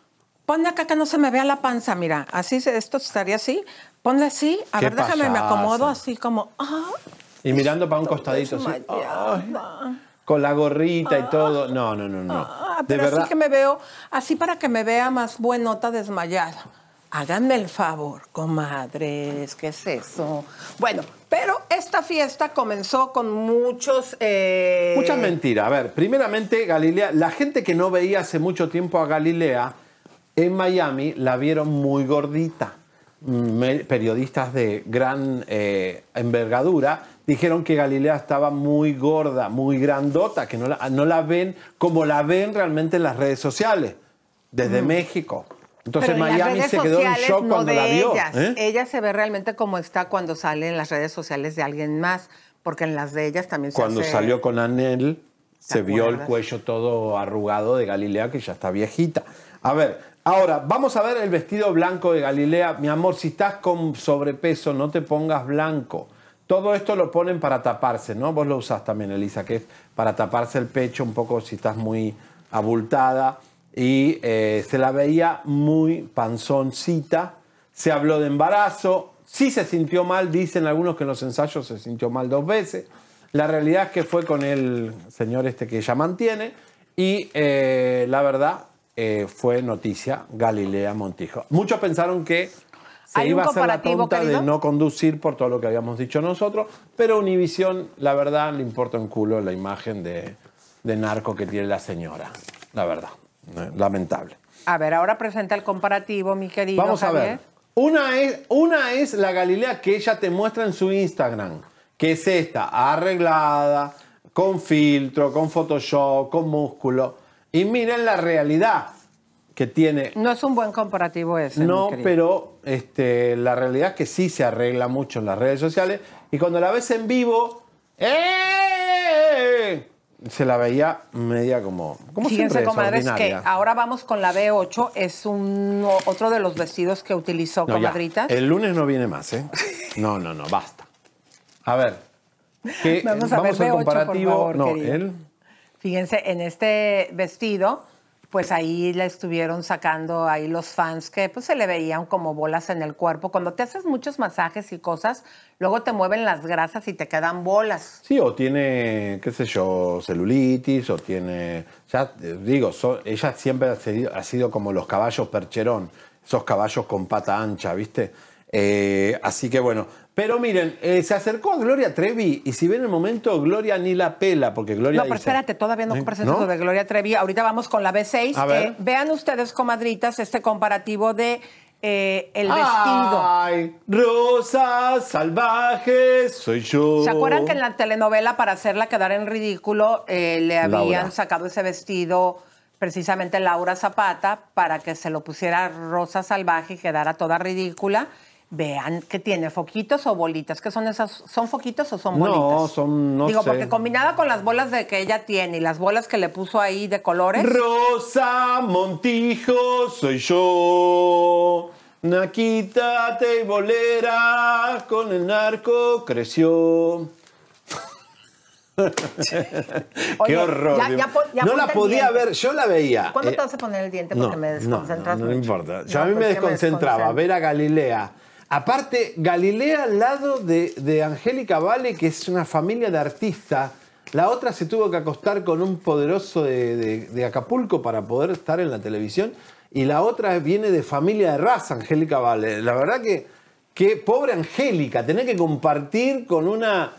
ponle acá que no se me vea la panza, mira. Así, esto estaría así. Ponle así. A ver, déjame, me acomodo así como, ah, Y mirando para un costadito así. Ay, con la gorrita y todo. No, no, no, no. Ah, de pero verdad. así que me veo, así para que me vea más buenota desmayada. Háganme el favor, comadres, ¿qué es eso? Bueno, pero esta fiesta comenzó con muchos... eh, Muchas mentiras. A ver, primeramente, Galilea, la gente que no veía hace mucho tiempo a Galilea en Miami la vieron muy gordita. Me- periodistas de gran eh, envergadura dijeron que Galilea estaba muy gorda, muy grandota, que no la, no la ven como la ven realmente en las redes sociales, desde Mm. México. Entonces pero en las Miami redes se quedó en shock no cuando de la vio. Ellas. ¿eh? Ella se ve realmente como está cuando sale en las redes sociales de alguien más, porque en las de ellas también se Cuando salió con Anel, se vio el cuello todo arrugado de Galilea, que ya está viejita. A ver, ahora, vamos a ver el vestido blanco de Galilea. Mi amor, si estás con sobrepeso, no te pongas blanco. Todo esto lo ponen para taparse, ¿no? Vos lo usás también, Elisa, que es para taparse el pecho un poco si estás muy abultada. Y eh, se la veía muy panzoncita. Se habló de embarazo. Sí se sintió mal, dicen algunos que en los ensayos se sintió mal dos veces. La realidad es que fue con el señor este que ella mantiene. Y eh, la verdad eh, fue noticia Galilea Montijo. Muchos pensaron que se ¿Hay un iba a hacer la tonta de no conducir por todo lo que habíamos dicho nosotros, pero Univisión, la verdad, le importa un culo la imagen de, de narco que tiene la señora. La verdad, lamentable. A ver, ahora presenta el comparativo, mi querido Vamos a ver. Una es, una es la Galilea que ella te muestra en su Instagram, que es esta, arreglada, con filtro, con Photoshop, con músculo. Y miren la realidad que tiene. No es un buen comparativo ese. mi No, querido. pero este, la realidad es que sí se arregla mucho en las redes sociales. Y cuando la ves en vivo, ¡eh! Se la veía media como, como Fíjense, comadres, que ahora vamos con la B8. Es un, otro de los vestidos que utilizó No, ya. comadritas. El lunes no viene más, ¿eh? No, no, no, basta. A ver. ¿qué- Vamos a ver al B8, por comparativo. favor, no, él. Fíjense, en este vestido, pues ahí le estuvieron sacando ahí los fans que pues se le veían como bolas en el cuerpo. Cuando te haces muchos masajes y cosas, luego te mueven las grasas y te quedan bolas. Sí, o tiene, qué sé yo, celulitis, o tiene. Ya eh, digo, so- ella siempre ha sido, ha sido como los caballos percherón, esos caballos con pata ancha, ¿viste? Eh, así que bueno. Pero miren, eh, se acercó a Gloria Trevi y si ven el momento, Gloria ni la pela, porque Gloria. No, pero dice- espérate, todavía no presento de Gloria Trevi. Ahorita vamos con la B6. A ver. Eh, vean ustedes, comadritas, este comparativo de eh, el vestido. Ay, rosas salvajes, soy yo. ¿Se acuerdan que en la telenovela, para hacerla quedar en ridículo, eh, le Laura. habían sacado ese vestido precisamente Laura Zapata para que se lo pusiera rosa salvaje y quedara toda ridícula? Vean que tiene foquitos o bolitas. ¿Qué son esas? ¿Son foquitos o son bolitas? No, son, no Digo, sé. porque combinada con las bolas de que ella tiene y las bolas que le puso ahí de colores. Rosa Montijo, soy yo. Naquítate y bolera, con el narco creció. *laughs* Qué horror. ya- Dios. ya pon- ya no la podía ver, yo la veía. ¿Cuándo Eh, te vas a poner el diente? no, Porque me no, desconcentras no, no mucho. importa. Yo No, a mí me pues me desconcentraba desconcentra. ver a Galilea. Aparte, Galilea al lado de, de Angélica Vale, que es una familia de artistas. La otra se tuvo que acostar con un poderoso de, de- Acapulco para poder estar en la televisión. Y la otra viene de familia de raza, Angélica Vale. La verdad que, que pobre Angélica, tener que compartir con una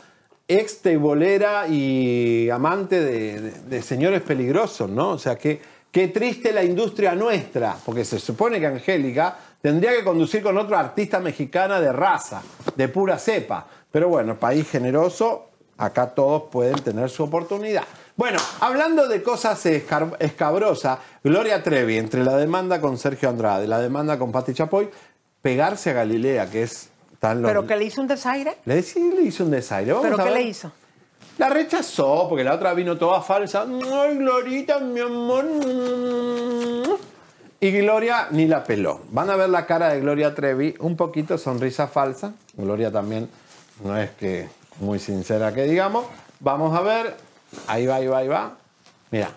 ex teibolera y amante de, de- de señores peligrosos, ¿no? O sea, que, qué triste la industria nuestra, porque se supone que Angélica tendría que conducir con otra artista mexicana de raza, de pura cepa. Pero bueno, país generoso, acá todos pueden tener su oportunidad. Bueno, hablando de cosas escabrosas, Gloria Trevi, entre la demanda con Sergio Andrade, la demanda con Pati Chapoy, pegarse a Galilea, que es tan ¿Pero que le hizo un desaire? Le, sí, le hizo un desaire. Vamos ¿Pero qué le hizo? La rechazó porque la otra vino toda falsa. Ay, Glorita, mi amor. Y Gloria ni la peló. Van a ver la cara de Gloria Trevi, un poquito sonrisa falsa. Gloria también no es que muy sincera que digamos. Vamos a ver. Ahí va, ahí va, ahí va. Mira,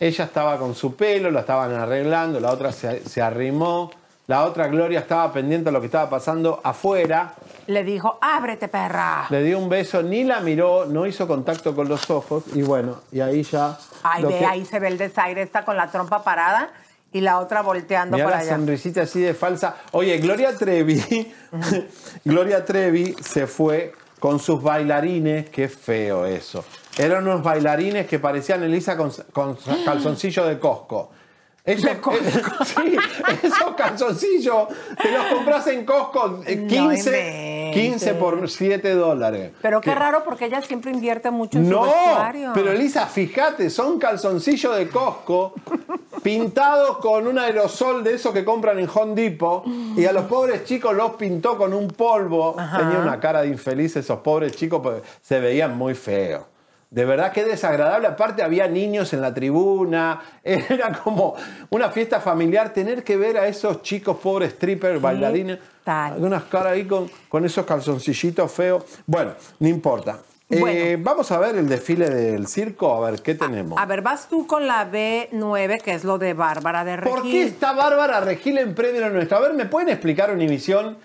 ella estaba con su pelo, la estaban arreglando, la otra se, se arrimó. La otra Gloria estaba pendiente de lo que estaba pasando afuera. Le dijo, ábrete, perra. Le dio un beso, ni la miró, no hizo contacto con los ojos y bueno, y ahí ya... Ay, ve, que- ahí se ve el desaire, está con la trompa parada y la otra volteando Mirá para la allá. sonrisita así de falsa. Oye, Gloria Trevi, *laughs* Gloria Trevi se fue con sus bailarines, qué feo eso. Eran unos bailarines que parecían Elisa con, con *gasps* calzoncillo de Costco. Esos, *laughs* sí, esos calzoncillos te los compras en Costco eh, No 15, inventes. 15 por 7 dólares. Pero qué raro porque ella siempre invierte mucho en su No, vestuario. pero Elisa, fíjate, son calzoncillos de Costco *laughs* pintados con un aerosol de eso que compran en Home Depot y a los pobres chicos los pintó con un polvo. Ajá. Tenía una cara de infeliz esos pobres chicos porque se veían muy feos. De verdad que desagradable. Aparte había niños en la tribuna. *laughs* Era como una fiesta familiar. Tener que ver a esos chicos pobres strippers, bailarines. Unas caras ahí con, con esos calzoncillitos feos. Bueno, no importa. Eh, vamos a ver el desfile del circo, a ver qué tenemos. A ver, vas tú con la B9, que es lo de Bárbara de Regil. ¿Por qué está Bárbara Regil en premio a nuestra? A ver, ¿me pueden explicar, Univisión,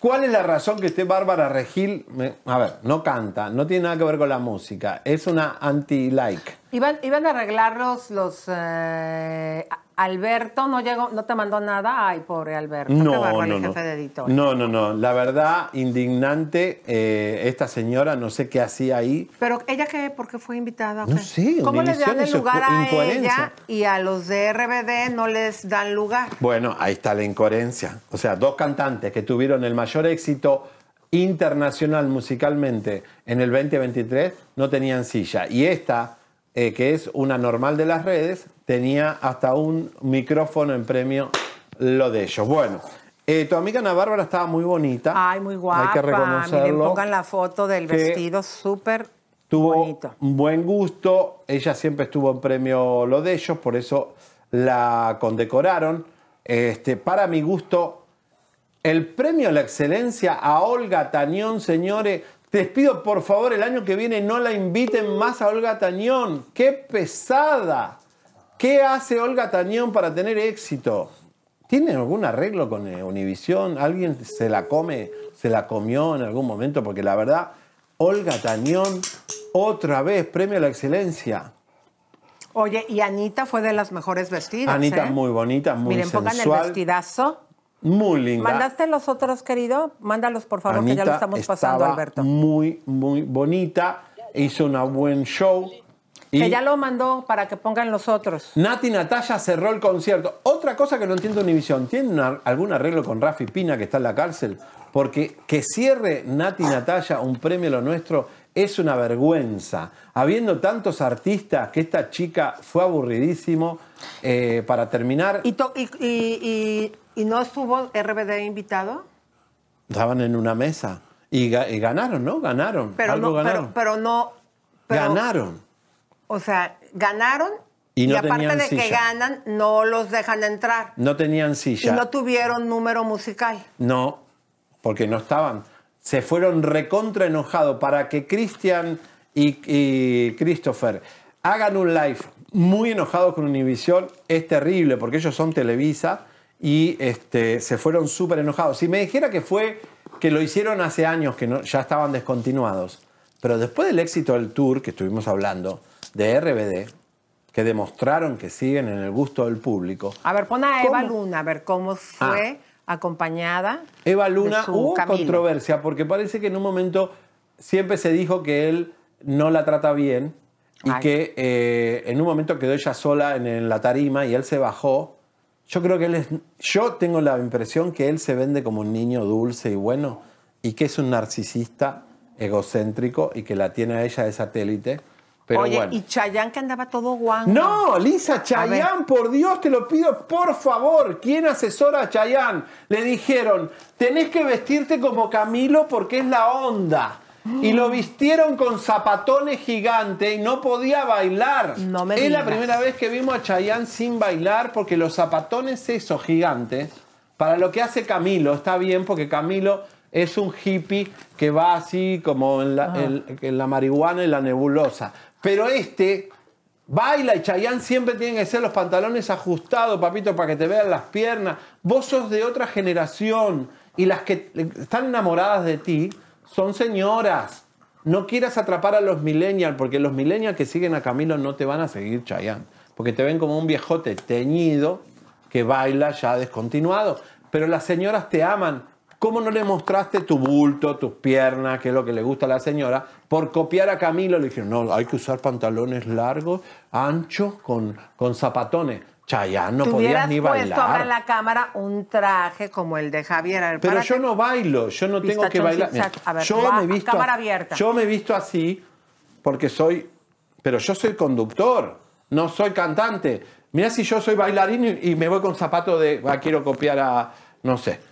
cuál es la razón que esté Bárbara Regil? a ver, no canta, no tiene nada que ver con la música, es una anti-like. Iban, a arreglar los... los eh, Alberto no llegó, no te mandó nada. Ay, pobre Alberto. No, no, el no. jefe de editor. No, no, no. La verdad, indignante. eh, esta señora, no sé qué hacía ahí. Pero ella qué, ¿por qué fue invitada? No sé, ¿Cómo les dan el lugar a ella y a los de RBD no les dan lugar? Bueno, ahí está la incoherencia. O sea, dos cantantes que tuvieron el mayor éxito internacional musicalmente en el 2023 no tenían silla. Y esta, eh, que es una normal de las redes, tenía hasta un micrófono en premio lo de ellos. Bueno, eh, tu amiga Ana Bárbara estaba muy bonita. Ay, muy guapa. Hay que Miren, reconocerlo. pongan la foto del vestido súper Tuvo un buen gusto, ella siempre estuvo en premio lo de ellos, por eso la condecoraron. Este, para mi gusto, el premio a la excelencia a Olga Tañón, señores. Les pido por favor el año que viene no la inviten más a Olga Tañón. ¡Qué pesada! ¿Qué hace Olga Tañón para tener éxito? ¿Tiene algún arreglo con eh, Univisión? ¿Alguien se la come, se la comió en algún momento? Porque la verdad, Olga Tañón, otra vez, premio a la excelencia. Oye, y Anita fue de las mejores vestidas. Anita ¿eh? muy bonita, muy Miren, pongan el sensual, vestidazo. muy linda. ¿Mandaste los otros, querido? Mándalos, por favor, que ya lo Anita estamos pasando, Alberto. muy, muy bonita, hizo un buen show. Y Que ya lo mandó para que pongan los otros. Nati Natalia cerró el concierto. Otra cosa que no entiendo Univisión, ¿tiene una- algún arreglo con Rafi Pina que está en la cárcel? Porque que cierre Nati Natalia un premio lo nuestro es una vergüenza. Habiendo tantos artistas que esta chica fue aburridísimo. eh, para terminar, ¿Y, to- y, y- y- y no estuvo RBD invitado? estaban en una mesa y, ga- y ganaron, ¿no? Ganaron. Pero algo no, pero, ganaron. pero no. pero- ganaron. O sea, ganaron Y no aparte de que ganan, no los dejan entrar. No tenían Y silla. no tuvieron número musical. No, porque no estaban. Se fueron recontra enojados para que Christian y, y Christopher hagan un live muy enojados con Univision. Es terrible porque ellos son Televisa y este, se fueron súper enojados. Si me dijera que fue que lo hicieron hace años, que no, ya estaban descontinuados, pero después del éxito del tour que estuvimos hablando, de RBD, que demostraron que siguen en el gusto del público, A ver, pon a Eva ¿Cómo? Luna, a ver cómo fue acompañada. Eva Luna, de su hubo Camilo. controversia porque parece que en un momento siempre se dijo que él no la trata bien y Ay. que eh, en un momento quedó ella sola en, en la tarima y él se bajó. Yo creo que él es. Yo tengo la impresión que él se vende como un niño dulce y bueno y que es un narcisista egocéntrico y que la tiene a ella de satélite Pero Oye, bueno. y Chayán que andaba todo guango. No, Lisa. Chayán, por Dios, te lo pido, por favor. ¿Quién asesora a Chayán? Le dijeron, tenés que vestirte como Camilo porque es la onda. Y lo vistieron con zapatones gigantes y no podía bailar. No me es la primera vez que vimos a Chayán sin bailar porque los zapatones esos gigantes, para lo que hace Camilo, está bien porque Camilo es un hippie que va así como en la, en- en la marihuana y la nebulosa. Pero este baila y Chayanne siempre tienen que ser los pantalones ajustados, papito, para que te vean las piernas. Vos sos de otra generación y las que están enamoradas de ti son señoras. No quieras atrapar a los millennials, porque los millennials que siguen a Camilo no te van a seguir Chayanne, porque te ven como un viejote teñido que baila ya descontinuado. Pero las señoras te aman. ¿Cómo no le mostraste tu bulto, tus piernas, que es lo que le gusta a la señora? Por copiar a Camilo le dijeron, no, hay que usar pantalones largos, anchos, con, con zapatones. Chayanne, no podías ni puesto ahora bailar. en la cámara un traje como el de Javier. Ver, Pero yo no bailo, yo no tengo que bailar. Mira, A ver, yo va, me he visto, cámara abierta. Yo me he visto así porque soy, pero yo soy conductor, no soy cantante. Mira si yo soy bailarín y, y me voy con zapato de, ah, quiero copiar a, no sé.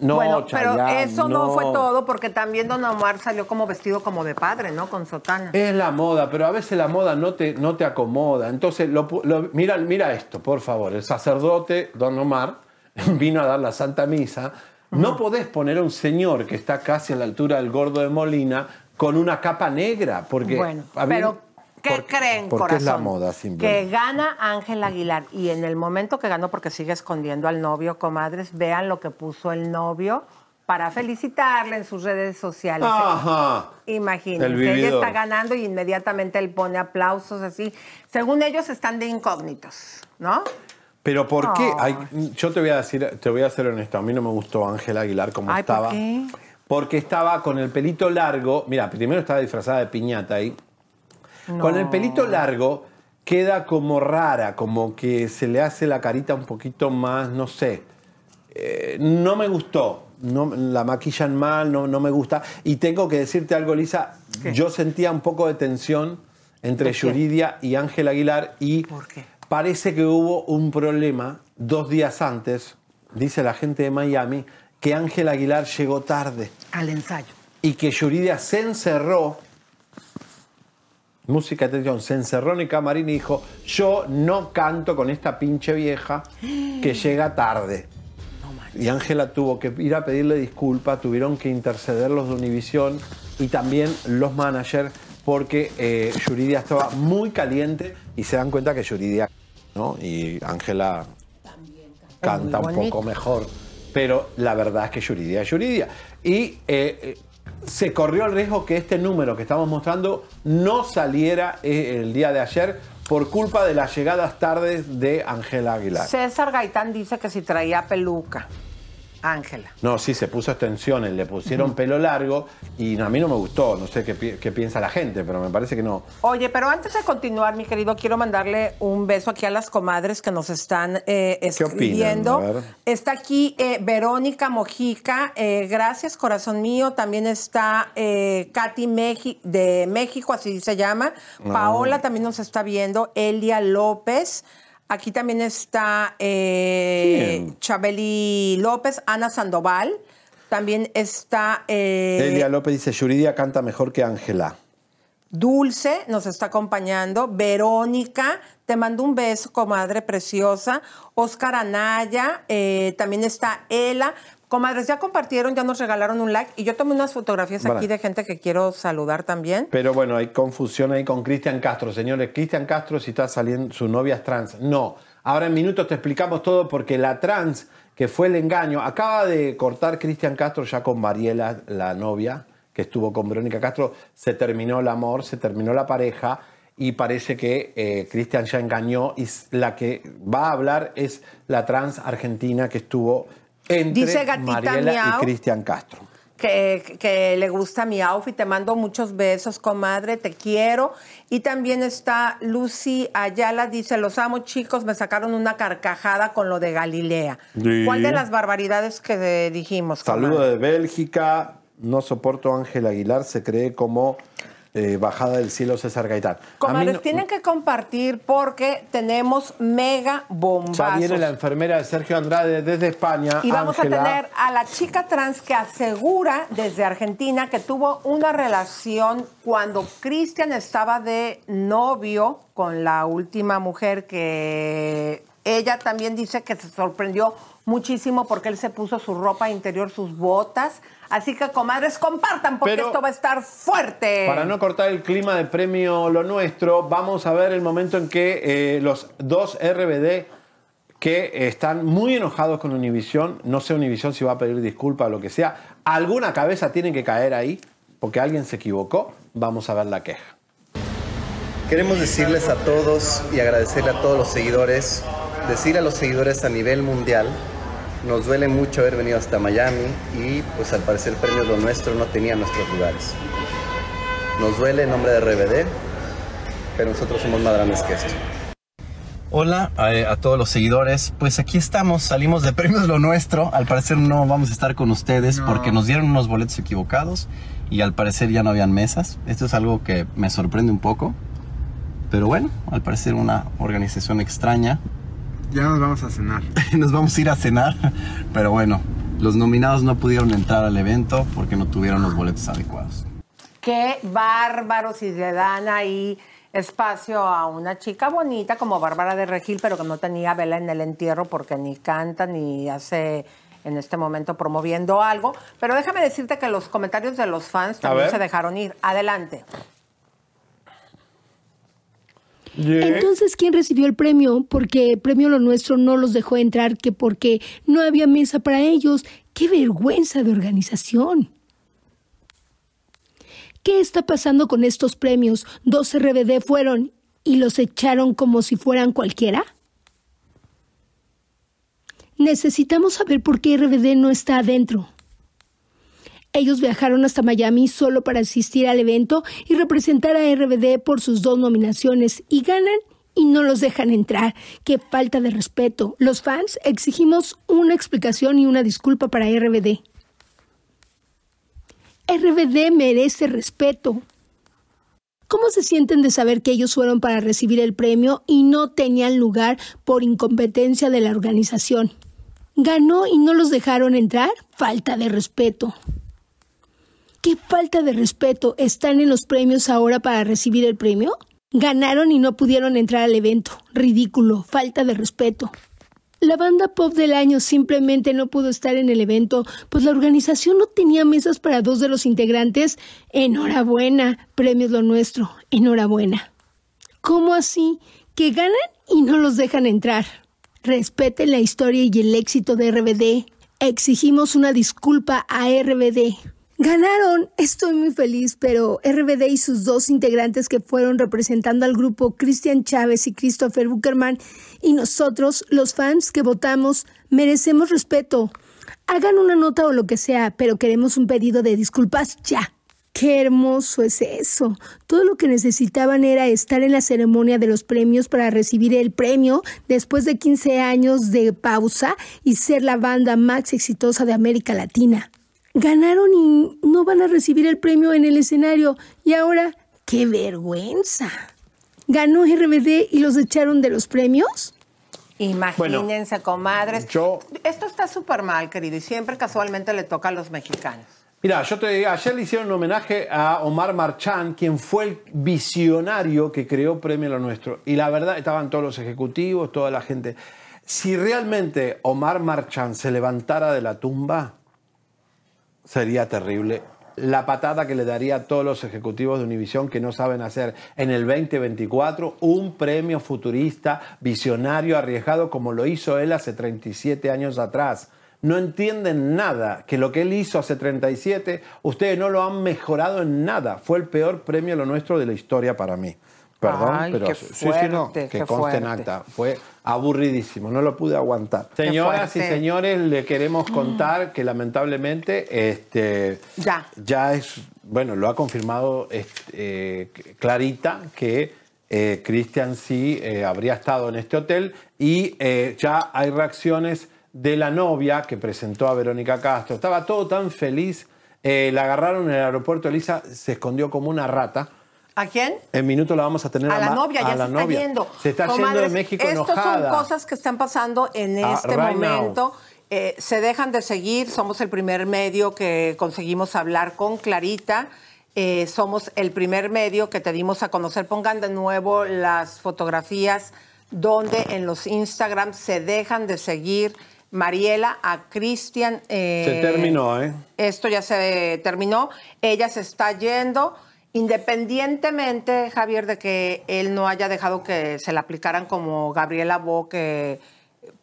No, bueno, pero eso no. fue todo, porque también Don Omar salió como vestido como de padre, ¿no? Con sotana. Es la moda, pero a veces la moda no te, no te acomoda. Entonces, lo mira, mira esto, por favor. El sacerdote, don Omar, *laughs* vino a dar la Santa Misa. No podés poner a un señor que está casi a la altura del gordo de Molina con una capa negra, porque... bueno, a mí- pero ¿qué porque- creen, porque corazón? es la moda, que gana Ángel Aguilar y en el momento que ganó, porque sigue escondiendo al novio, comadres, vean lo que puso el novio para felicitarle en sus redes sociales. Ajá. El Imagínense, ella vividor. está ganando y inmediatamente él pone aplausos así. Según ellos están de incógnitos, ¿no? Pero ¿por qué? Ay. Yo te voy a decir, te voy a ser honesto, a mí no me gustó Ángel Aguilar como Ay, ¿por estaba. qué? Porque estaba con el pelito largo. Mira, primero estaba disfrazada de piñata ahí. Con el pelito largo queda como rara, como que se le hace la carita un poquito más, no sé. Eh, no me gustó. No, la maquillan mal, no, no me gusta. Y tengo que decirte algo, Lisa. Yo sentía un poco de tensión entre ¿De qué? Yuridia y Ángel Aguilar y parece que hubo un problema dos días antes, dice la gente de Miami, que Ángel Aguilar llegó tarde Al ensayo. y que Yuridia se encerró, música de atención, se encerró en el camarín y dijo, yo no canto con esta pinche vieja que llega tarde. *gasps* Y Ángela tuvo que ir a pedirle disculpas, tuvieron que interceder los de Univisión y también los managers porque eh, Yuridia estaba muy caliente y se dan cuenta que Yuridia, ¿no? Y Ángela canta un poco mejor, pero la verdad es que Yuridia es Yuridia. Y eh, eh, se corrió el riesgo que este número que estamos mostrando no saliera eh, el día de ayer por culpa de las llegadas tardes de Ángela Aguilar. César Gaitán dice que si traía peluca, Ángela. No, sí, se puso extensiones, le pusieron pelo largo y a mí no me gustó, no sé qué, pi- qué piensa la gente, pero me parece que no. Oye, pero antes de continuar, mi querido, quiero mandarle un beso aquí a las comadres que nos están eh, ¿Qué escribiendo. opinan? A ver. Está aquí eh, Verónica Mojica, eh, gracias, corazón mío. También está eh, Katy Meji- de México, así se llama. Ah. Paola también nos está viendo. Elia López. Aquí también está eh. Chabeli López, Ana Sandoval. También está eh, Elia López dice, Yuridia canta mejor que Ángela. Dulce nos está acompañando. Verónica, te mando un beso, comadre preciosa. Oscar Anaya, eh, también está Ela. Comadres, ya compartieron, ya nos regalaron un like. Y yo tomé unas fotografías Bueno. aquí de gente que quiero saludar también. Pero bueno, hay confusión ahí con Cristian Castro. Señores, Cristian Castro si está saliendo, su novia es trans. No. Ahora en minutos te explicamos todo porque la trans, que fue el engaño, acaba de cortar Cristian Castro ya con Mariela, la novia, que estuvo con Verónica Castro. Se terminó el amor, se terminó la pareja y parece que eh, Cristian ya engañó y la que va a hablar es la trans argentina que estuvo entre Dice Gatita Mariela Miau. y Cristian Castro. que, que le gusta mi outfit. Te mando muchos besos, comadre, te quiero. Y también está Lucy Ayala, dice, los amo chicos, me sacaron una carcajada con lo de Galilea. Sí. ¿Cuál de las barbaridades que dijimos? Saludo comadre? de Bélgica. No soporto a Ángel Aguilar, se cree como eh, bajada del cielo César Gaitán. Comadres, no- tienen que compartir porque tenemos mega bombazos. ya viene la enfermera de Sergio Andrade desde España. Y vamos Ángela. a tener a la chica trans que asegura desde Argentina que tuvo una relación cuando Cristian estaba de novio con la última mujer que ella también dice que se sorprendió muchísimo porque él se puso su ropa interior, sus botas. Así que, comadres, compartan porque Pero- esto va a estar fuerte. Para no cortar el clima de premio Lo Nuestro, vamos a ver el momento en que eh, los dos RBD que están muy enojados con Univision, no sé Univision si va a pedir disculpas o lo que sea, alguna cabeza tiene que caer ahí porque alguien se equivocó, vamos a ver la queja. Queremos decirles a todos y agradecerle a todos los seguidores, decir a los seguidores a nivel mundial, nos duele mucho haber venido hasta Miami y pues al parecer el premio Lo Nuestro no tenía nuestros lugares. Nos duele en nombre de RBD, pero nosotros somos más grandes que esto. Hola a, a todos los seguidores, pues aquí estamos, salimos de Premios Lo Nuestro, al parecer no vamos a estar con ustedes porque nos dieron unos boletos equivocados y al parecer ya no habían mesas. Esto es algo que me sorprende un poco, pero bueno, al parecer una organización extraña. Ya nos vamos a cenar. *laughs* Nos vamos a ir a cenar, pero bueno, los nominados no pudieron entrar al evento porque no tuvieron los boletos adecuados. Qué bárbaros si le dan ahí espacio a una chica bonita como Bárbara de Regil, pero que no tenía vela en el entierro porque ni canta ni hace en este momento promoviendo algo. Pero déjame decirte que los comentarios de los fans también se dejaron ir. Adelante. Entonces, ¿quién recibió el premio? Porque premio Lo Nuestro no los dejó entrar, que porque no había mesa para ellos. ¡Qué vergüenza de organización! ¿Qué está pasando con estos premios? Dos RBD fueron y los echaron como si fueran cualquiera. Necesitamos saber por qué RBD no está adentro. Ellos viajaron hasta Miami solo para asistir al evento y representar a RBD por sus dos nominaciones y ganan y no los dejan entrar. Qué falta de respeto. Los fans exigimos una explicación y una disculpa para RBD. RBD merece respeto. ¿Cómo se sienten de saber que ellos fueron para recibir el premio y no tenían lugar por incompetencia de la organización? ¿Ganó y no los dejaron entrar? Falta de respeto. ¿Qué falta de respeto? ¿Están en los premios ahora para recibir el premio? Ganaron y no pudieron entrar al evento. Ridículo, falta de respeto. La banda pop del año simplemente no pudo estar en el evento, pues la organización no tenía mesas para dos de los integrantes. Enhorabuena, premios lo nuestro, enhorabuena. ¿Cómo así? ¿Que ganan y no los dejan entrar? Respeten la historia y el éxito de RBD. Exigimos una disculpa a RBD. Ganaron, estoy muy feliz, pero RBD y sus dos integrantes que fueron representando al grupo, Cristian Chávez y Christopher Buckerman, y nosotros, los fans que votamos, merecemos respeto. Hagan una nota o lo que sea, pero queremos un pedido de disculpas ya. Qué hermoso es eso. Todo lo que necesitaban era estar en la ceremonia de los premios para recibir el premio después de 15 años de pausa y ser la banda más exitosa de América Latina. Ganaron y no van a recibir el premio en el escenario. Y ahora, ¡qué vergüenza! ¿Ganó RBD y los echaron de los premios? Imagínense, comadres. yo- Esto está súper mal, querido, y siempre casualmente le toca a los mexicanos. Mira, yo te digo, ayer le hicieron un homenaje a Omar Marchán, quien fue el visionario que creó Premio Lo Nuestro. Y la verdad, estaban todos los ejecutivos, toda la gente. Si realmente Omar Marchán se levantara de la tumba, sería terrible. La patada que le daría a todos los ejecutivos de Univisión que no saben hacer en el 2024 un premio futurista, visionario, arriesgado como lo hizo él hace 37 años atrás. No entienden nada, que lo que él hizo hace 37, ustedes no lo han mejorado en nada. Fue el peor premio lo nuestro de la historia para mí. Perdón, Ay, pero qué sí, sí, no, que conste en acta. Fue aburridísimo, no lo pude aguantar. Señoras y señores, le queremos contar que lamentablemente este, Ya. ya es, bueno, lo ha confirmado este, eh, Clarita que eh, Cristian sí eh, habría estado en este hotel y eh, ya hay reacciones de la novia que presentó a Verónica Castro. Estaba todo tan feliz, eh, la agarraron en el aeropuerto, Elisa se escondió como una rata ¿A quién? En minuto la vamos a tener A la novia, ya la se está novia. yendo. Se está yendo de Comadres, México Estas enojada. son cosas que están pasando en Ah, este right momento. Eh, se dejan de seguir. Somos el primer medio que conseguimos hablar con Clarita. Eh, somos el primer medio que te dimos a conocer. Pongan de nuevo las fotografías donde en los Instagram se dejan de seguir Mariela a Cristian. eh, Se terminó, ¿eh? esto ya se terminó, ella se está yendo, independientemente, Javier, de que él no haya dejado que se le aplicaran como Gabriela Bo, que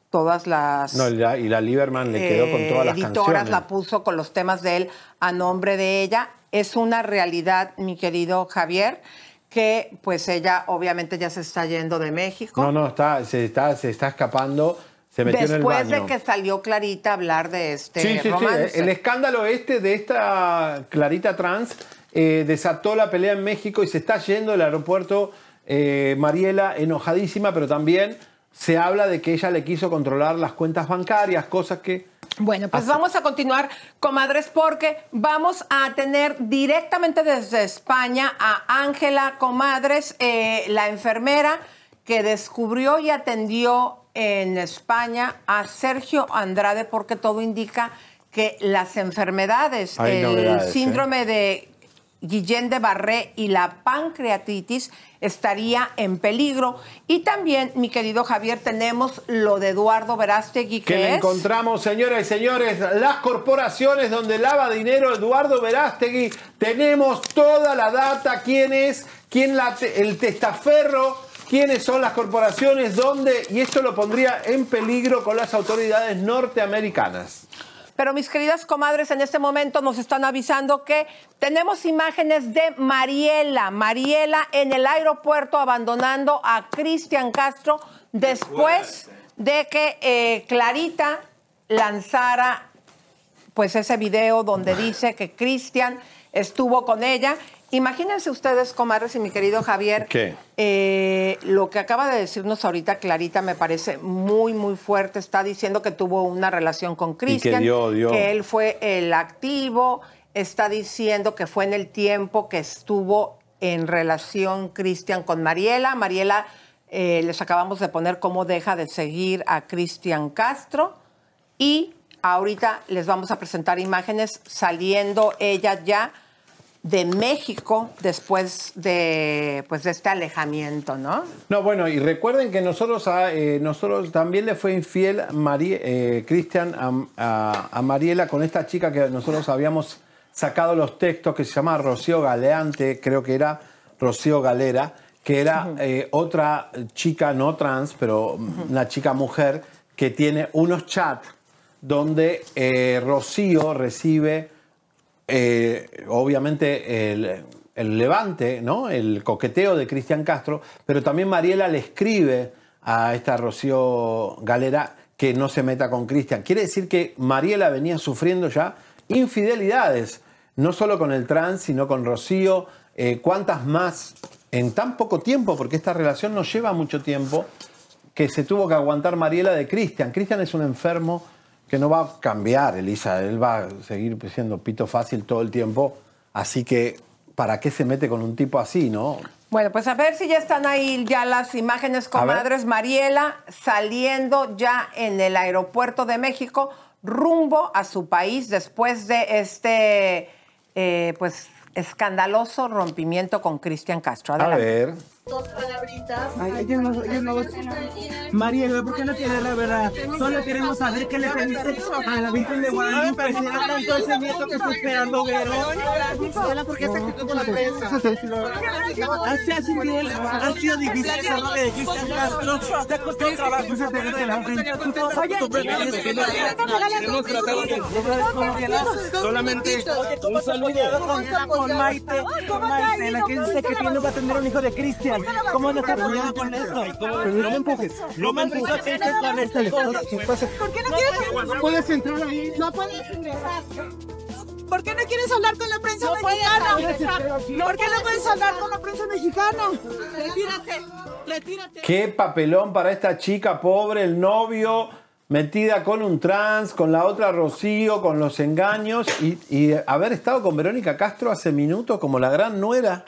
todas las No, y la, y la Lieberman le quedó con todas las editoras canciones. la puso con los temas de él a nombre de ella. Es una realidad, mi querido Javier, que pues ella obviamente ya se está yendo de México. No, no, está, se, está, se está escapando, se metió Después en el baño. de que salió Clarita a hablar de este Sí, sí, sí. romance. El escándalo este de esta Clarita Trans eh, desató la pelea en México y se está yendo del aeropuerto eh, Mariela enojadísima, pero también se habla de que ella le quiso controlar las cuentas bancarias, cosas que... Bueno, pues vamos a continuar, comadres, porque vamos a tener directamente desde España a Ángela Comadres, eh, la enfermera que descubrió y atendió en España a Sergio Andrade, porque todo indica que las enfermedades, Hay el ¿eh? síndrome de Guillain de Barré y la pancreatitis estaría en peligro. Y también, mi querido Javier, tenemos lo de Eduardo Verástegui, que, Que le es... encontramos, señoras y señores, las corporaciones donde lava dinero Eduardo Verástegui. Tenemos toda la data, quién es, quién la te- el testaferro, quiénes son las corporaciones, dónde, y esto lo pondría en peligro con las autoridades norteamericanas. Pero mis queridas comadres, en este momento nos están avisando que tenemos imágenes de Mariela, Mariela en el aeropuerto abandonando a Cristian Castro después de que eh, Clarita lanzara pues ese video donde dice que Cristian estuvo con ella. Imagínense ustedes, comadres y mi querido Javier, eh, lo que acaba de decirnos ahorita Clarita me parece muy, muy fuerte. Está diciendo que tuvo una relación con Cristian, que él fue el activo. Está diciendo que fue en el tiempo que estuvo en relación Cristian con Mariela. Mariela, eh, les acabamos de poner cómo deja de seguir a Cristian Castro. Y ahorita les vamos a presentar imágenes saliendo ella ya de México después de, pues, de este alejamiento, ¿no? No, bueno, y recuerden que nosotros, a- eh, nosotros también le fue infiel eh, Cristian a, a- a Mariela con esta chica que nosotros habíamos sacado los textos que se llama Rocío Galeante, creo que era Rocío Galera, que era eh, otra chica no trans, pero una chica mujer que tiene unos chats donde Rocío recibe eh, obviamente el, levante, ¿no? el coqueteo de Cristian Castro, pero también Mariela le escribe a esta Rocío Galera que no se meta con Cristian. Quiere decir que Mariela venía sufriendo ya infidelidades, no solo con el trans, sino con Rocío. Eh, ¿Cuántas más en tan poco tiempo? Porque esta relación no lleva mucho tiempo que se tuvo que aguantar Mariela de Cristian. Cristian es un enfermo que no va a cambiar, Elisa. Él va a seguir siendo pito fácil todo el tiempo. Así que, ¿para qué se mete con un tipo así, no? Bueno, pues a ver si ya están ahí ya las imágenes, comadres. Mariela saliendo ya en el aeropuerto de México rumbo a su país después de este, eh, pues, escandaloso rompimiento con Cristian Castro. A ver. Dos palabritas. Ay, no, no. Mariela, ¿por qué no tienes la verdad? Solo queremos saber qué le pediste a la Virgen de Guadalupe. Si era tanto ese nieto que está esperando ver. ¿por qué esa actitud con la prensa? Ha sido difícil, ha sido difícil esa novia de Cristian Castro. Te ha costado trabajo esa de la frente. A no hemos tratado de Solamente un saludo con, con Maite, con Maite, la que dice que tiene va a tener un hijo de Cristian. ¿Cómo no está apoyando con esto? No me empujes, no me empujes con. ¿Por qué no quieres? Puedes entrar ahí. No puedes ingresar. ¿Por qué no quieres hablar con la prensa mexicana? ¿Por qué no puedes hablar con la prensa mexicana? Retírate, retírate. Qué papelón para esta chica pobre, el novio metida con un trans, con la otra Rocío, con los engaños y, y haber estado con Verónica Castro hace minutos como la gran nuera.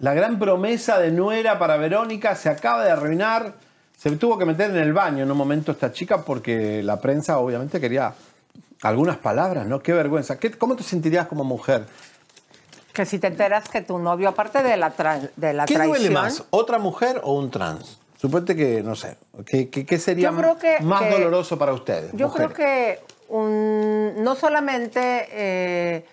La gran promesa de nuera para Verónica se acaba de arruinar. Se tuvo que meter en el baño en un momento esta chica porque la prensa obviamente quería algunas palabras, ¿no? Qué vergüenza. ¿Qué- ¿Cómo te sentirías como mujer? Que si te enteras que tu novio, aparte de la, de la ¿Qué traición... duele más, otra mujer o un trans? Suponte que, no sé, ¿qué, qué- qué sería que- más que- doloroso para ustedes? Yo mujeres? creo que un- no solamente eh,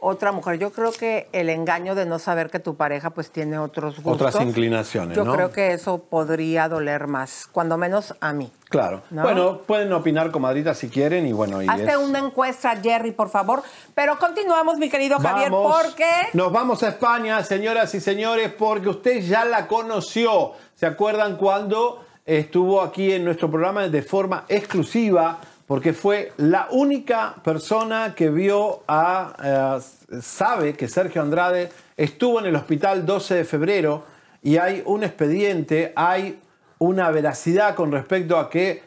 otra mujer, yo creo que el engaño de no saber que tu pareja pues tiene otros gustos. Otras inclinaciones, Yo ¿no? creo que eso podría doler más, cuando menos a mí. Claro. ¿No? Bueno, pueden opinar, comadritas, si quieren, y bueno, y Hazte es- una encuesta, Jerry, por favor. Pero continuamos, mi querido Javier, Vamos. porque... Nos vamos a España, señoras y señores, porque usted ya la conoció. ¿Se acuerdan cuando estuvo aquí en nuestro programa de forma exclusiva? Porque fue la única persona que vio a... eh, sabe que Sergio Andrade estuvo en el hospital 12 de febrero y hay un expediente, hay una veracidad con respecto a que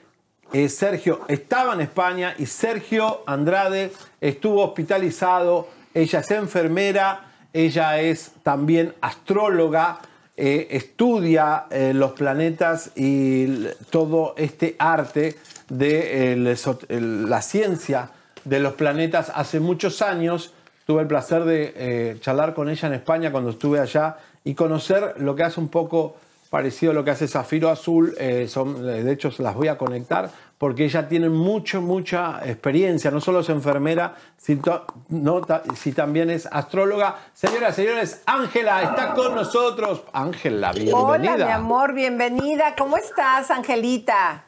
eh, Sergio estaba en España y Sergio Andrade estuvo hospitalizado. Ella es enfermera, ella es también astróloga, eh, estudia los planetas y todo este arte de el esot- el- la ciencia de los planetas hace muchos años. Tuve el placer de eh, charlar con ella en España cuando estuve allá y conocer lo que hace un poco parecido a lo que hace Zafiro Azul. eh, son, de hecho, se las voy a conectar porque ella tiene mucho, mucha experiencia. No solo es enfermera, sino no si también es astróloga. Señoras, señores, Ángela está con nosotros. Ángela, bienvenida. Hola, mi amor, bienvenida. ¿Cómo estás, Angelita?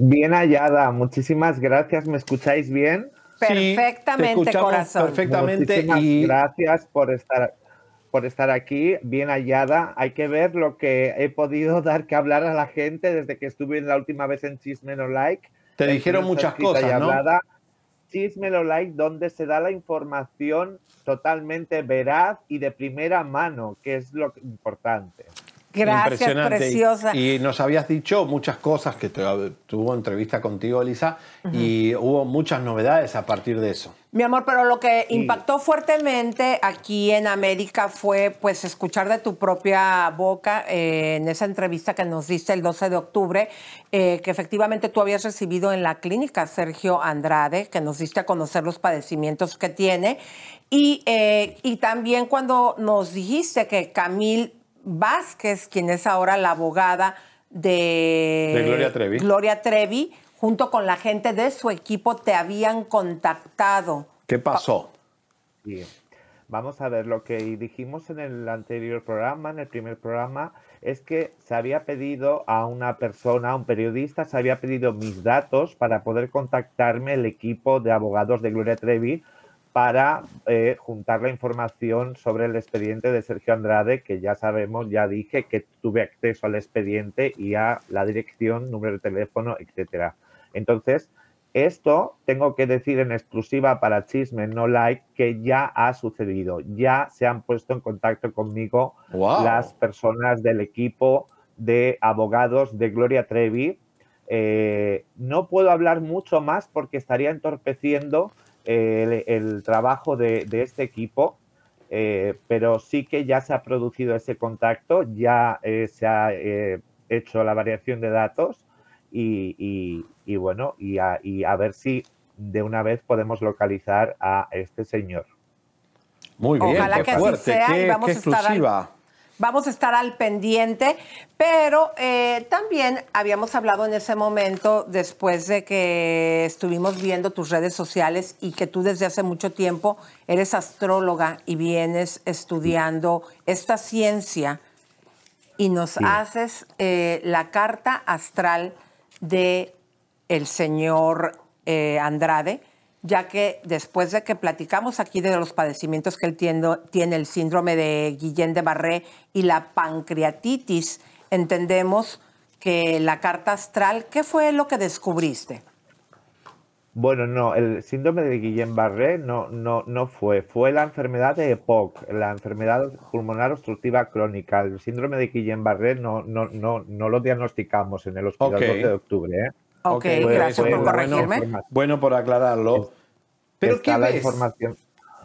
Bien hallada, muchísimas gracias. ¿Me escucháis bien? Perfectamente, corazón. perfectamente Muchísimas y- gracias por estar por estar aquí, bien hallada. Hay que ver lo que he podido *laughs* dar que hablar a la gente desde que estuve la última vez en Chisme No Like. Te en dijeron muchas cosas, ¿no? Hablada. Chisme No Like, donde se da la información totalmente veraz y de primera mano, que es lo importante. Gracias, Impresionante. Y- preciosa. Y, nos habías dicho muchas cosas que te- tuvo entrevista contigo, Elisa, y hubo muchas novedades a partir de eso. Mi amor, pero lo que impactó fuertemente aquí en América fue pues escuchar de tu propia boca eh, en esa entrevista que nos diste el 12 de octubre, eh, que efectivamente tú habías recibido en la clínica Sergio Andrade, que nos diste a conocer los padecimientos que tiene. Y, eh, y también cuando nos dijiste que Camil Vázquez, quien es ahora la abogada de, De Gloria Trevi. Gloria Trevi, junto con la gente de su equipo, te habían contactado. ¿Qué pasó? Sí. Vamos a ver, lo que dijimos en el anterior programa, en el primer programa, es que se había pedido a una persona, a un periodista, se había pedido mis datos para poder contactarme el equipo de abogados de Gloria Trevi para eh, juntar la información sobre el expediente de Sergio Andrade, que ya sabemos, ya dije que tuve acceso al expediente y a la dirección, número de teléfono, etcétera. Entonces, esto tengo que decir en exclusiva para Chisme No Like que ya ha sucedido. Ya se han puesto en contacto conmigo Wow. las personas del equipo de abogados de Gloria Trevi. Eh, no puedo hablar mucho más porque estaría entorpeciendo el, el trabajo de, de este equipo, eh, pero sí que ya se ha producido ese contacto, ya eh, se ha eh, hecho la variación de datos y, y- y bueno, y a, y a ver si de una vez podemos localizar a este señor. Muy bien, Ojalá qué que así fuerte, sea qué, y vamos qué a estar exclusiva. Vamos a estar al pendiente, pero eh, también habíamos hablado en ese momento, después de que estuvimos viendo tus redes sociales y que tú desde hace mucho tiempo eres astróloga y vienes estudiando esta ciencia y nos Sí. haces eh, la carta astral de el señor eh, Andrade, ya que después de que platicamos aquí de los padecimientos que él tiene, tiene el síndrome de Guillain de Barré y la pancreatitis, entendemos que la carta astral, ¿qué fue lo que descubriste? Bueno, no, el síndrome de Guillain-Barré no, no, no fue, fue la enfermedad de EPOC, la enfermedad pulmonar obstructiva crónica. El síndrome de Guillain-Barré no, no, no, no lo diagnosticamos en el hospital Ok. 12 de octubre. ¿eh? Ok, Fue- gracias fue por la corregirme. información. Bueno por aclararlo. Pero Está ¿qué la ves? información.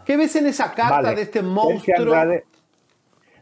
¿Qué ves en esa carta Vale, de este Sergio monstruo? Andrade-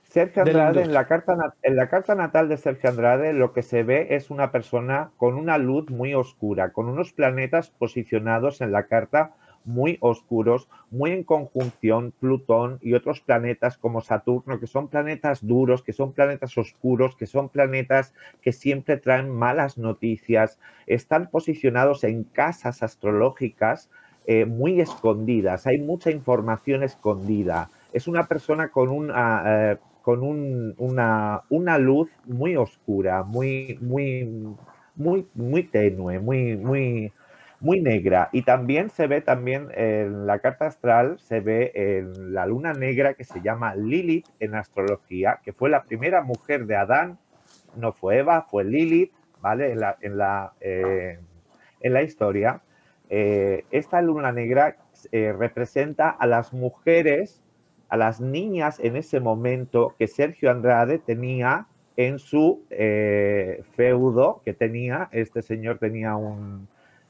Sergio de la Andrade, en la, carta, en la carta natal de Sergio Andrade, lo que se ve es una persona con una luz muy oscura, con unos planetas posicionados en la carta muy oscuros, muy en conjunción Plutón y otros planetas como Saturno, que son planetas duros, que son planetas oscuros, que son planetas que siempre traen malas noticias, están posicionados en casas astrológicas eh, muy escondidas, hay mucha información escondida. Es una persona con, una, eh, con un- una, una luz muy oscura, muy, muy, muy, muy tenue, muy, muy, muy negra. Y también se ve también en la carta astral, se ve en la luna negra que se llama Lilith en astrología, que fue la primera mujer de Adán, no fue Eva, fue Lilith, ¿vale? En la, en la, eh, en la historia. Eh, esta luna negra eh, representa a las mujeres, a las niñas en ese momento que Sergio Andrade tenía en su feudo, que tenía, este señor tenía un,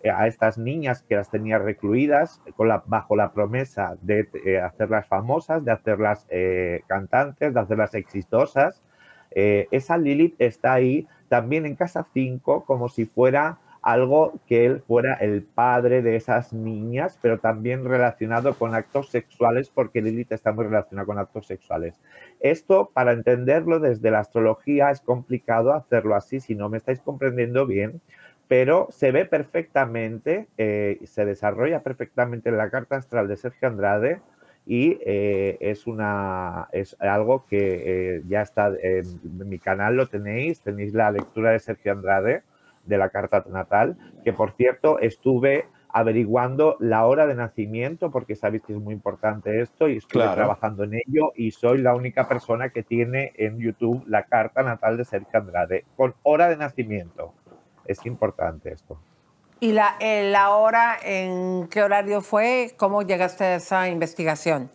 a estas niñas que las tenía recluidas la- bajo la promesa de eh, hacerlas famosas, de hacerlas eh, cantantes, de hacerlas exitosas. Eh, esa Lilith está ahí también en casa 5 como si fuera algo que él fuera el padre de esas niñas, pero también relacionado con actos sexuales, porque Lilith está muy relacionada con actos sexuales. Esto, para entenderlo desde la astrología, es complicado hacerlo así, si no me estáis comprendiendo bien, pero se ve perfectamente, eh, se desarrolla perfectamente en la carta astral de Sergio Andrade y eh, es, una, es algo que eh, ya está en mi canal, lo tenéis, tenéis la lectura de Sergio Andrade de la carta natal, que por cierto estuve averiguando la hora de nacimiento, porque sabéis que es muy importante esto, y estuve Claro. trabajando en ello, y soy la única persona que tiene en YouTube la carta natal de Sergio Andrade, con hora de nacimiento. Es importante esto. ¿Y la, eh, la hora en qué horario fue? ¿Cómo llegaste a esa investigación?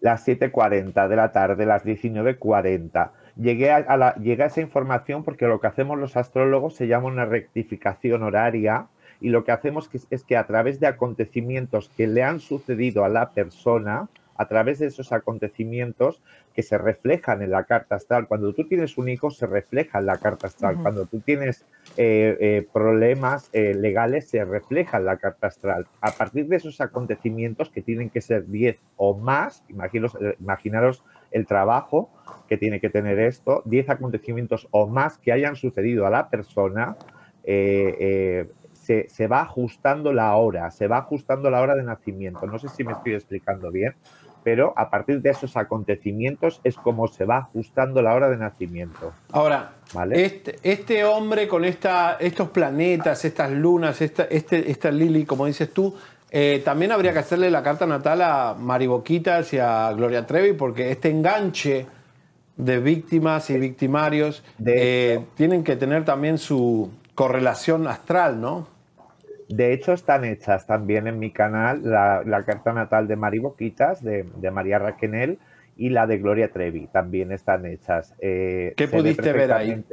las 7.40 de la tarde, las 19.40. Llegué a, a la, llegué a esa información porque lo que hacemos los astrólogos se llama una rectificación horaria y lo que hacemos que- es que a través de acontecimientos que le han sucedido a la persona, a través de esos acontecimientos que se reflejan en la carta astral, cuando tú tienes un hijo se refleja en la carta astral, cuando tú tienes eh, eh, problemas eh, legales se refleja en la carta astral. A partir de esos acontecimientos, que tienen que ser 10 o más, imaginaros, imaginaros el trabajo que tiene que tener esto, 10 acontecimientos o más que hayan sucedido a la persona, eh, eh, se, se va ajustando la hora, se va ajustando la hora de nacimiento. No sé si me estoy explicando bien, pero a partir de esos acontecimientos es como se va ajustando la hora de nacimiento. Ahora, ¿Vale? este, este hombre con esta, estos planetas, estas lunas, esta, este, esta Lili, como dices tú, eh, también habría que hacerle la carta natal a Mariboquitas y a Gloria Trevi, porque este enganche de víctimas y victimarios eh, tienen que tener también su correlación astral, ¿no? De hecho, están hechas también en mi canal la, la carta natal de Mari Boquitas, de, de María Raquenel, y la de Gloria Trevi. También están hechas. Eh, ¿Qué se ve pudiste ver ahí?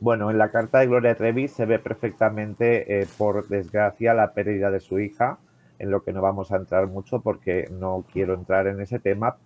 Bueno, en la carta de Gloria Trevi se ve perfectamente, eh, por desgracia, la pérdida de su hija, en lo que no vamos a entrar mucho porque no quiero entrar en ese tema,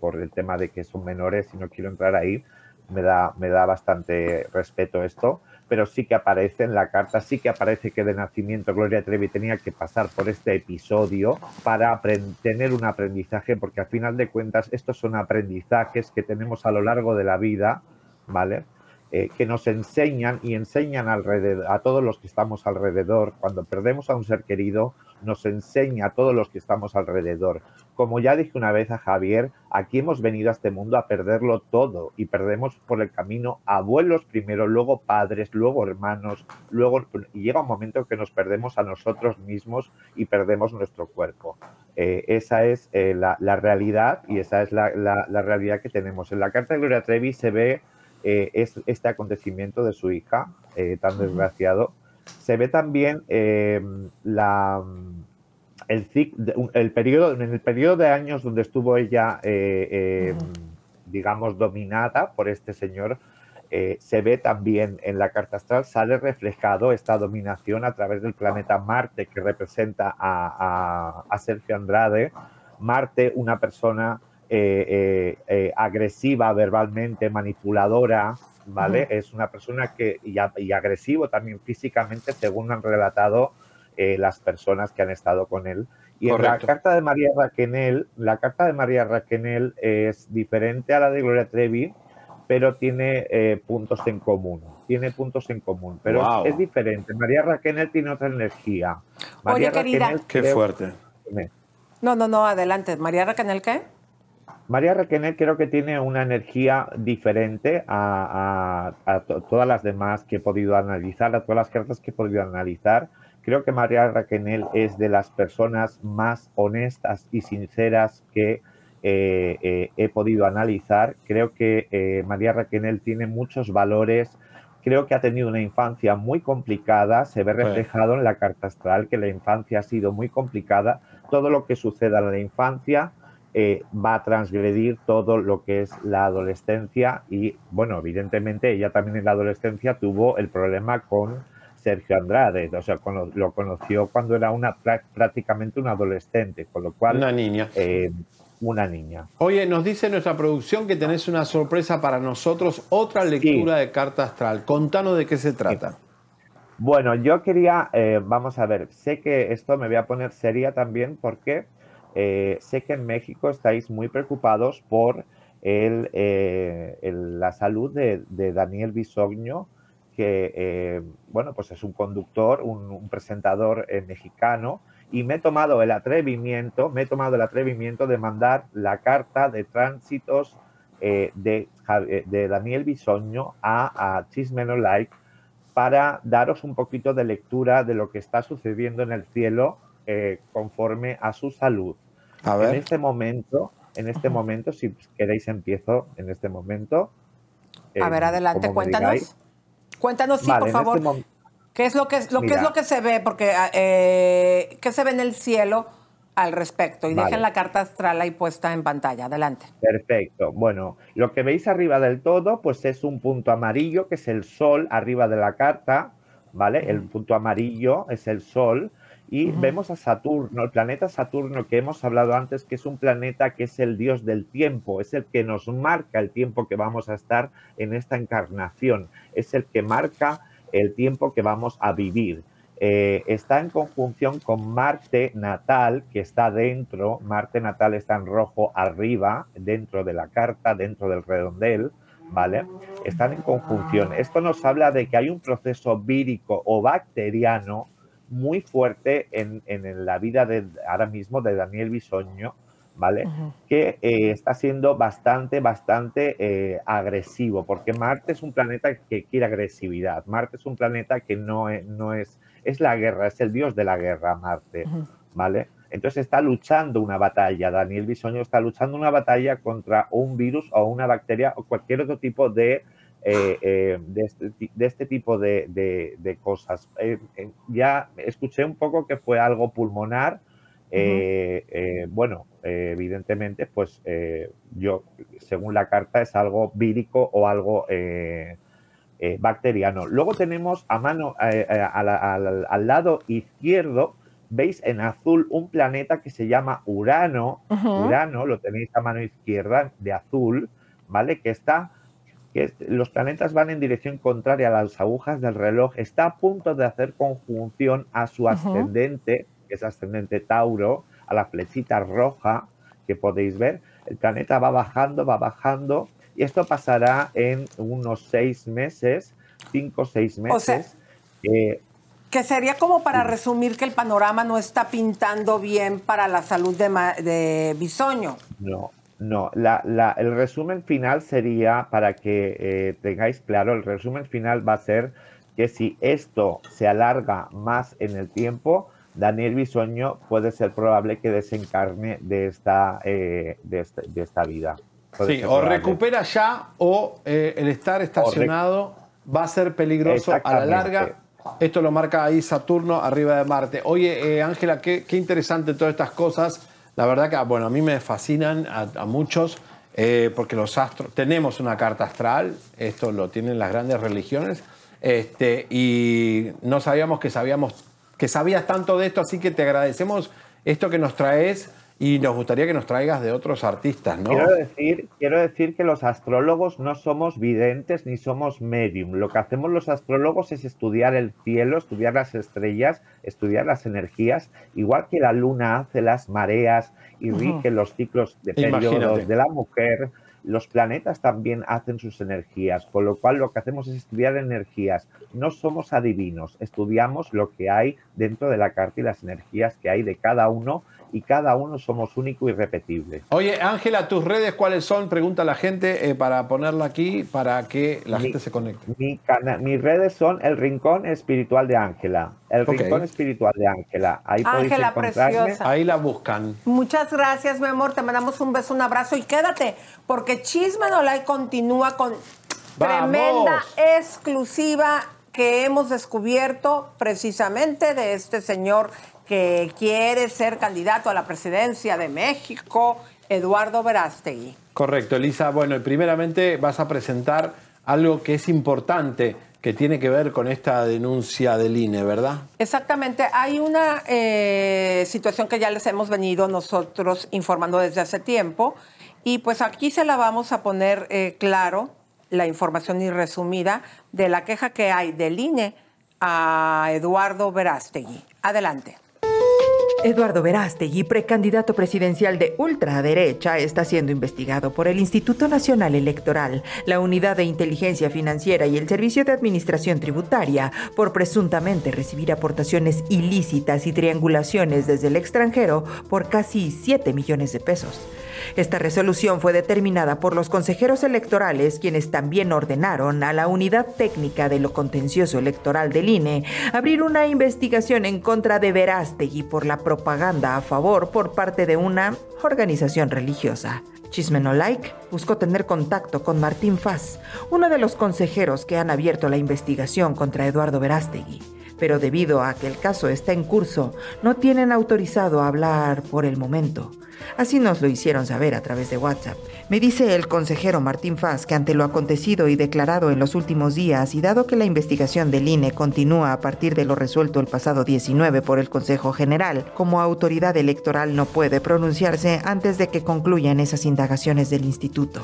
por el tema de que son menores y no quiero entrar ahí. Me da, me da bastante respeto esto, pero sí que aparece en la carta, sí que aparece que de nacimiento Gloria Trevi tenía que pasar por este episodio para tener un aprendizaje, porque al final de cuentas estos son aprendizajes que tenemos a lo largo de la vida, ¿vale? Eh, que nos enseñan y enseñan a todos los que estamos alrededor. Cuando perdemos a un ser querido, nos enseña a todos los que estamos alrededor. Como ya dije una vez a Javier, aquí hemos venido a este mundo a perderlo todo y perdemos por el camino abuelos primero, luego padres, luego hermanos, luego y llega un momento que nos perdemos a nosotros mismos y perdemos nuestro cuerpo. Eh, esa es eh, la, realidad y esa es la realidad que tenemos. En la carta de Gloria Trevi se ve eh, es- este acontecimiento de su hija eh, tan desgraciado. Se ve también eh, la, el, de- un- el periodo, en el periodo de años donde estuvo ella, eh, digamos, dominada por este señor, se ve también en la carta astral, sale reflejado esta dominación a través del planeta Marte que representa a, a- a Sergio Andrade. Marte, una persona eh, eh, eh, agresiva verbalmente, manipuladora, ¿vale? Es una persona que, y, y agresivo también físicamente, según han relatado eh, las personas que han estado con él. Y en la carta de María Raquenel, la carta de María Raquenel es diferente a la de Gloria Trevi, pero tiene eh, puntos en común. Tiene puntos en común, pero Wow. es, es diferente. María Raquenel tiene otra energía. María querida. Raquenel Qué fuerte. No, no, no, adelante. María Raquenel, ¿qué? María Raquenel creo que tiene una energía diferente a, a- a to- todas las demás que he podido analizar, a todas las cartas que he podido analizar. Creo que María Raquenel es de las personas más honestas y sinceras que eh, eh, he podido analizar. Creo que eh, María Raquenel tiene muchos valores. Creo que ha tenido una infancia muy complicada. Se ve reflejado en la carta astral que la infancia ha sido muy complicada. Todo lo que suceda en la infancia eh, va a transgredir todo lo que es la adolescencia y, bueno, evidentemente ella también en la adolescencia tuvo el problema con Sergio Andrade, o sea, lo conoció cuando era una prá- prácticamente un adolescente, con lo cual... Una niña. eh, una niña. Oye, nos dice nuestra producción que tenés una sorpresa para nosotros, otra lectura de carta astral. Contanos de qué se trata. Bueno, yo quería, eh, vamos a ver, sé que esto me voy a poner seria también porque eh, sé que en México estáis muy preocupados por el, eh, la salud de, Daniel Bisogno, que, eh, bueno, pues es un conductor, un, presentador mexicano, y me he tomado el atrevimiento, me he tomado el atrevimiento de mandar la carta de tránsitos de, Daniel Bisogno a, a Chisme No Like para daros un poquito de lectura de lo que está sucediendo en el cielo eh, conforme a su salud. A ver. En este momento, en este momento, si queréis empiezo en este momento. A eh, ver, adelante, como me cuéntanos. digáis. Cuéntanos, sí, Vale, por en favor. este ¿Qué es lo que es lo que es lo que se ve? Porque eh, ¿qué se ve en el cielo al respecto? Y Vale. dejen la carta astral ahí puesta en pantalla. Adelante. Perfecto. Bueno, lo que veis arriba del todo, pues es un punto amarillo, que es el sol arriba de la carta, ¿vale? El punto amarillo es el sol. Y vemos a Saturno, el planeta Saturno que hemos hablado antes, que es un planeta que es el dios del tiempo, es el que nos marca el tiempo que vamos a estar en esta encarnación, es el que marca el tiempo que vamos a vivir. Eh, está en conjunción con Marte natal, que está dentro, Marte natal está en rojo arriba, dentro de la carta, dentro del redondel, ¿vale? Están en conjunción. Esto nos habla de que hay un proceso vírico o bacteriano muy fuerte en, en la vida de ahora mismo de Daniel Bisoño, ¿vale? que eh, está siendo bastante, bastante eh, agresivo, porque Marte es un planeta que quiere agresividad. Marte es un planeta que no es, no es, es la guerra, es el dios de la guerra, Marte, ¿vale? Entonces está luchando una batalla, Daniel Bisoño está luchando una batalla contra un virus o una bacteria o cualquier otro tipo de, eh, eh, de, este, de este tipo de, de- de cosas. Eh, ya escuché un poco que fue algo pulmonar, bueno, evidentemente, pues yo, según la carta, es algo vírico o algo bacteriano. Luego tenemos a mano, a la- al, al lado izquierdo, veis en azul un planeta que se llama Urano. Urano, lo tenéis a mano izquierda de azul, ¿vale? Que está que los planetas van en dirección contraria a las agujas del reloj, está a punto de hacer conjunción a su ascendente, que es ascendente Tauro, a la flechita roja que podéis ver. El planeta va bajando, va bajando, y esto pasará en unos seis meses, cinco o seis O meses. sea- Eh, Que sería como para resumir que el panorama no está pintando bien para la salud de, de Bisoño. No, no. La- la- el resumen final sería, para que eh, tengáis claro, el resumen final va a ser que si esto se alarga más en el tiempo, Daniel Bisoño puede ser probable que desencarne de esta, eh, de este- de esta vida. Puede Sí, o probable. recupera ya o eh, el estar estacionado va a ser peligroso a la larga. Esto lo marca ahí Saturno arriba de Marte. Oye, eh, Ángela, qué, qué interesante todas estas cosas. La verdad que, bueno, a mí me fascinan a, a muchos eh, porque los astros, tenemos una carta astral, esto lo tienen las grandes religiones, este, y no sabíamos que sabíamos que sabías tanto de esto, así que te agradecemos esto que nos traes Y nos gustaría que nos traigas de otros artistas, ¿no? Quiero decir, quiero decir que los astrólogos no somos videntes ni somos medium. Lo que hacemos los astrólogos es estudiar el cielo, estudiar las estrellas, estudiar las energías, igual que la luna hace las mareas y rige los ciclos de Imagínate. periodos de la mujer. Los planetas también hacen sus energías, con lo cual lo que hacemos es estudiar energías. No somos adivinos, estudiamos lo que hay dentro de la carta y las energías que hay de cada uno y cada uno somos único y repetible. Oye, Ángela, ¿tus redes cuáles son? Pregunta a la gente eh, para ponerla aquí para que la Mi- gente se conecte. Mi mis redes son el Rincón Espiritual de Ángela. El. Rincón Espiritual de Ángela. Ahí podéis Ángela, encontrarme. preciosa. Ahí la buscan. Muchas gracias, mi amor. Te mandamos un beso, un abrazo y quédate, porque Chisme No Like continúa con ¡Vamos! tremenda exclusiva que hemos descubierto precisamente de este señor que quiere ser candidato a la presidencia de México, Eduardo Verástegui. Correcto, Elisa. Bueno, y primeramente vas a presentar algo que es importante, que tiene que ver con esta denuncia del INE, ¿verdad? Exactamente, hay una eh, situación que ya les hemos venido nosotros informando desde hace tiempo y pues aquí se la vamos a poner eh, claro, la información y resumida de la queja que hay del INE a Eduardo Verástegui. Adelante. Eduardo Verástegui, precandidato presidencial de ultraderecha, está siendo investigado por el Instituto Nacional Electoral, la Unidad de Inteligencia Financiera y el Servicio de Administración Tributaria por presuntamente recibir aportaciones ilícitas y triangulaciones desde el extranjero por casi 7 millones de pesos. Esta resolución fue determinada por los consejeros electorales, quienes también ordenaron a la Unidad Técnica de lo Contencioso Electoral del INE abrir una investigación en contra de Verástegui por la propaganda a favor por parte de una organización religiosa. Chisme No Like buscó tener contacto con Martín Faz, uno de los consejeros que han abierto la investigación contra Eduardo Verástegui. Pero debido a que el caso está en curso, no tienen autorizado hablar por el momento. Así nos lo hicieron saber a través de WhatsApp. Me dice el consejero Martín Faz que ante lo acontecido y declarado en los últimos días y dado que la investigación del INE continúa a partir de lo resuelto el pasado 19 por el Consejo General, como autoridad electoral no puede pronunciarse antes de que concluyan esas indagaciones del instituto.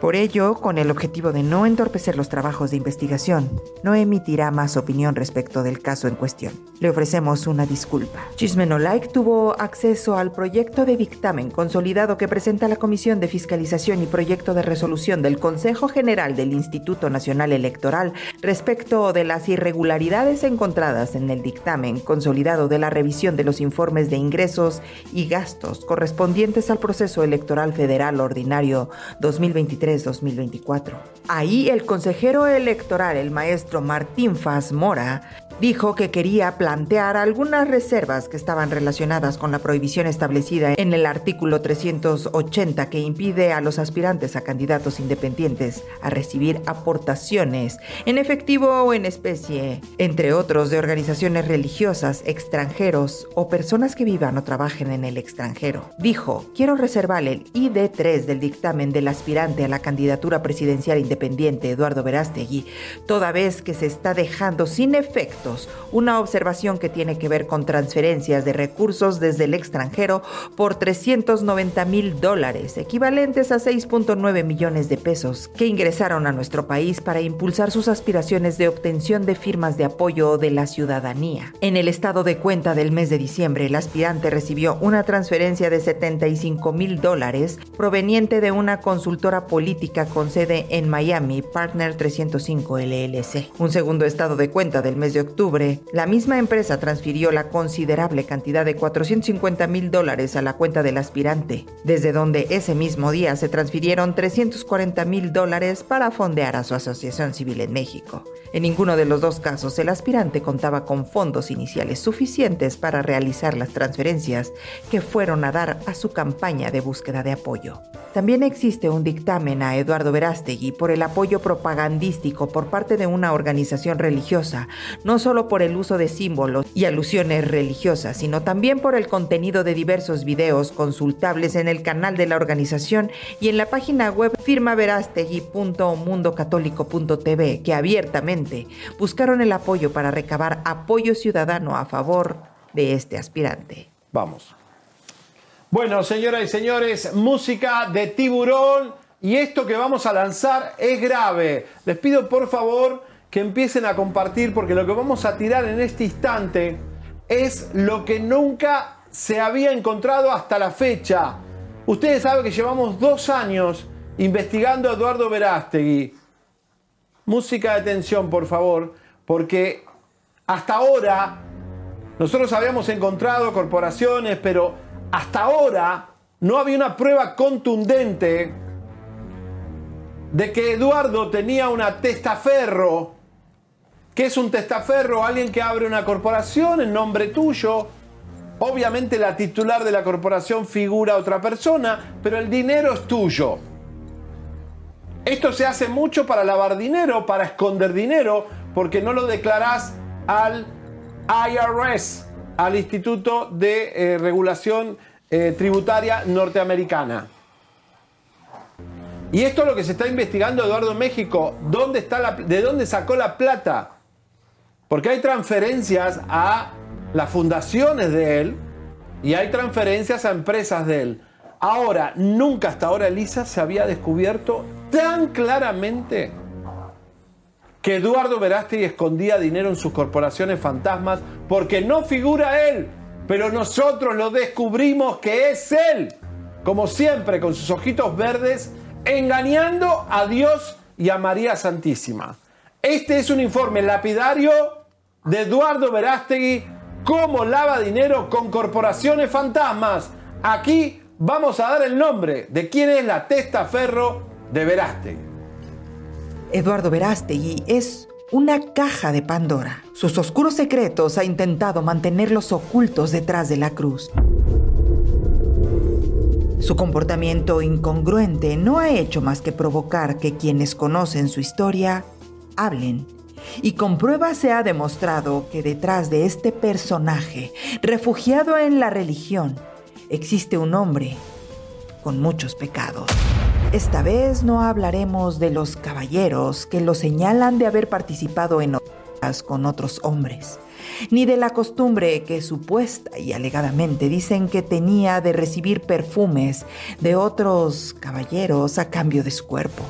Por ello, con el objetivo de no entorpecer los trabajos de investigación, no emitirá más opinión respecto del caso en cuestión. Le ofrecemos una disculpa. Chisme No Like tuvo acceso al proyecto de dictamen consolidado que presenta la Comisión de Fiscalización y Proyecto de Resolución del Consejo General del Instituto Nacional Electoral respecto de las irregularidades encontradas en el dictamen consolidado de la revisión de los informes de ingresos y gastos correspondientes al proceso electoral federal ordinario 2023-2024. Ahí el consejero electoral, el maestro Martín Faz Mora, dijo que quería plantear algunas reservas que estaban relacionadas con la prohibición establecida en el artículo 380 que impide a los aspirantes a candidatos independientes a recibir aportaciones en efectivo o en especie, entre otros de organizaciones religiosas, extranjeros o personas que vivan o trabajen en el extranjero. Dijo, quiero reservar el ID3 del dictamen del aspirante a la candidatura presidencial independiente Eduardo Verástegui, toda vez que se está dejando sin efecto una observación que tiene que ver con transferencias de recursos desde el extranjero por 390 mil dólares, equivalentes a 6.9 millones de pesos, que ingresaron a nuestro país para impulsar sus aspiraciones de obtención de firmas de apoyo de la ciudadanía. En el estado de cuenta del mes de diciembre, el aspirante recibió una transferencia de 75 mil dólares proveniente de una consultora política con sede en Miami, Partner 305 LLC. Un segundo estado de cuenta del mes de octubre la misma empresa transfirió la considerable cantidad de 450 mil dólares a la cuenta del aspirante, desde donde ese mismo día se transfirieron 340 mil dólares para fondear a su asociación civil en México. En ninguno de los dos casos el aspirante contaba con fondos iniciales suficientes para realizar las transferencias que fueron a dar a su campaña de búsqueda de apoyo. También existe un dictamen a Eduardo Verástegui por el apoyo propagandístico por parte de una organización religiosa, no solo por el uso de símbolos y alusiones religiosas, sino también por el contenido de diversos videos consultables en el canal de la organización y en la página web firmaverástegui.mundocatólico.tv, que abiertamente buscaron el apoyo para recabar apoyo ciudadano a favor de este aspirante. Vamos. Bueno, señoras y señores, música de tiburón y esto que vamos a lanzar es grave. Les pido por favor que empiecen a compartir porque lo que vamos a tirar en este instante es lo que nunca se había encontrado hasta la fecha. Ustedes saben que llevamos dos años investigando a Eduardo Verástegui. Música de tensión, por favor, porque hasta ahora nosotros habíamos encontrado corporaciones, pero hasta ahora no había una prueba contundente de que Eduardo tenía una testaferro. ¿Qué es un testaferro? Alguien que abre una corporación en nombre tuyo. Obviamente la titular de la corporación figura otra persona, pero el dinero es tuyo. Esto se hace mucho para lavar dinero, para esconder dinero, porque no lo declarás al IRS, al Instituto de eh, Regulación eh, Tributaria Norteamericana. Y esto es lo que se está investigando Eduardo en México. ¿Dónde está la, ¿De dónde sacó la plata? Porque hay transferencias a las fundaciones de él y hay transferencias a empresas de él. Ahora, nunca hasta ahora Elisa se había descubierto tan claramente que Eduardo Verástegui escondía dinero en sus corporaciones fantasmas porque no figura él, pero nosotros lo descubrimos que es él, como siempre con sus ojitos verdes, engañando a Dios y a María Santísima. Este es un informe lapidario de Eduardo Verástegui, cómo lava dinero con corporaciones fantasmas. Aquí vamos a dar el nombre de quién es la testaferro de Verástegui. Eduardo Verástegui es una caja de Pandora. Sus oscuros secretos ha intentado mantenerlos ocultos detrás de la cruz. Su comportamiento incongruente no ha hecho más que provocar que quienes conocen su historia hablen. Y con pruebas se ha demostrado que detrás de este personaje, refugiado en la religión, existe un hombre con muchos pecados. Esta vez no hablaremos de los caballeros que lo señalan de haber participado en otras con otros hombres, ni de la costumbre que supuesta y alegadamente dicen que tenía de recibir perfumes de otros caballeros a cambio de su cuerpo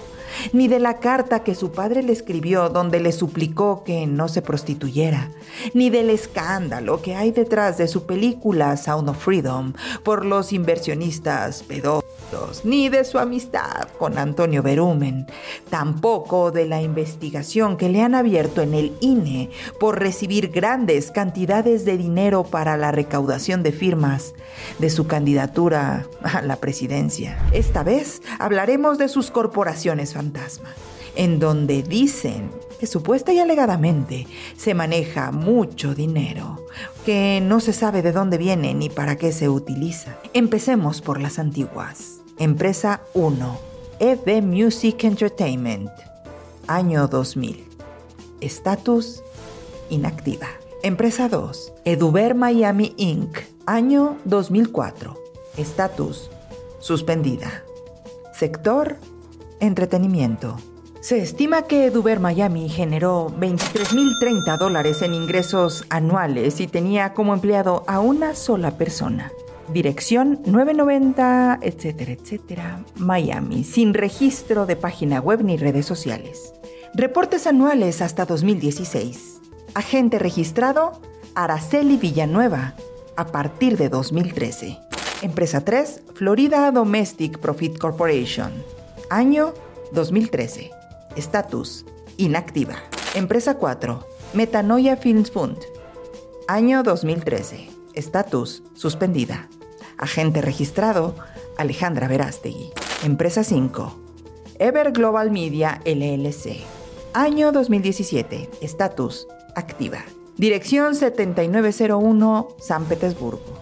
ni de la carta que su padre le escribió donde le suplicó que no se prostituyera, ni del escándalo que hay detrás de su película Sound of Freedom por los inversionistas pedófilos, ni de su amistad con Antonio Berumen, tampoco de la investigación que le han abierto en el INE por recibir grandes cantidades de dinero para la recaudación de firmas de su candidatura a la presidencia. Esta vez hablaremos de sus corporaciones fantasma, en donde dicen que supuesta y alegadamente se maneja mucho dinero, que no se sabe de dónde viene ni para qué se utiliza. Empecemos por las antiguas. Empresa 1, EB Music Entertainment, año 2000. Estatus inactiva. Empresa 2, Eduber Miami Inc., año 2004. Estatus suspendida. Sector entretenimiento. Se estima que Eduber Miami generó 23.030 dólares en ingresos anuales y tenía como empleado a una sola persona. Dirección 990, etcétera, etcétera, Miami, sin registro de página web ni redes sociales. Reportes anuales hasta 2016. Agente registrado, Araceli Villanueva, a partir de 2013. Empresa 3, Florida Domestic Profit Corporation. Año 2013. Estatus, inactiva. Empresa 4, Metanoia Films Fund. Año 2013. Estatus, suspendida. Agente registrado, Alejandra Verástegui. Empresa 5, Ever Global Media LLC. Año 2017. Estatus, activa. Dirección 7901, San Petersburgo.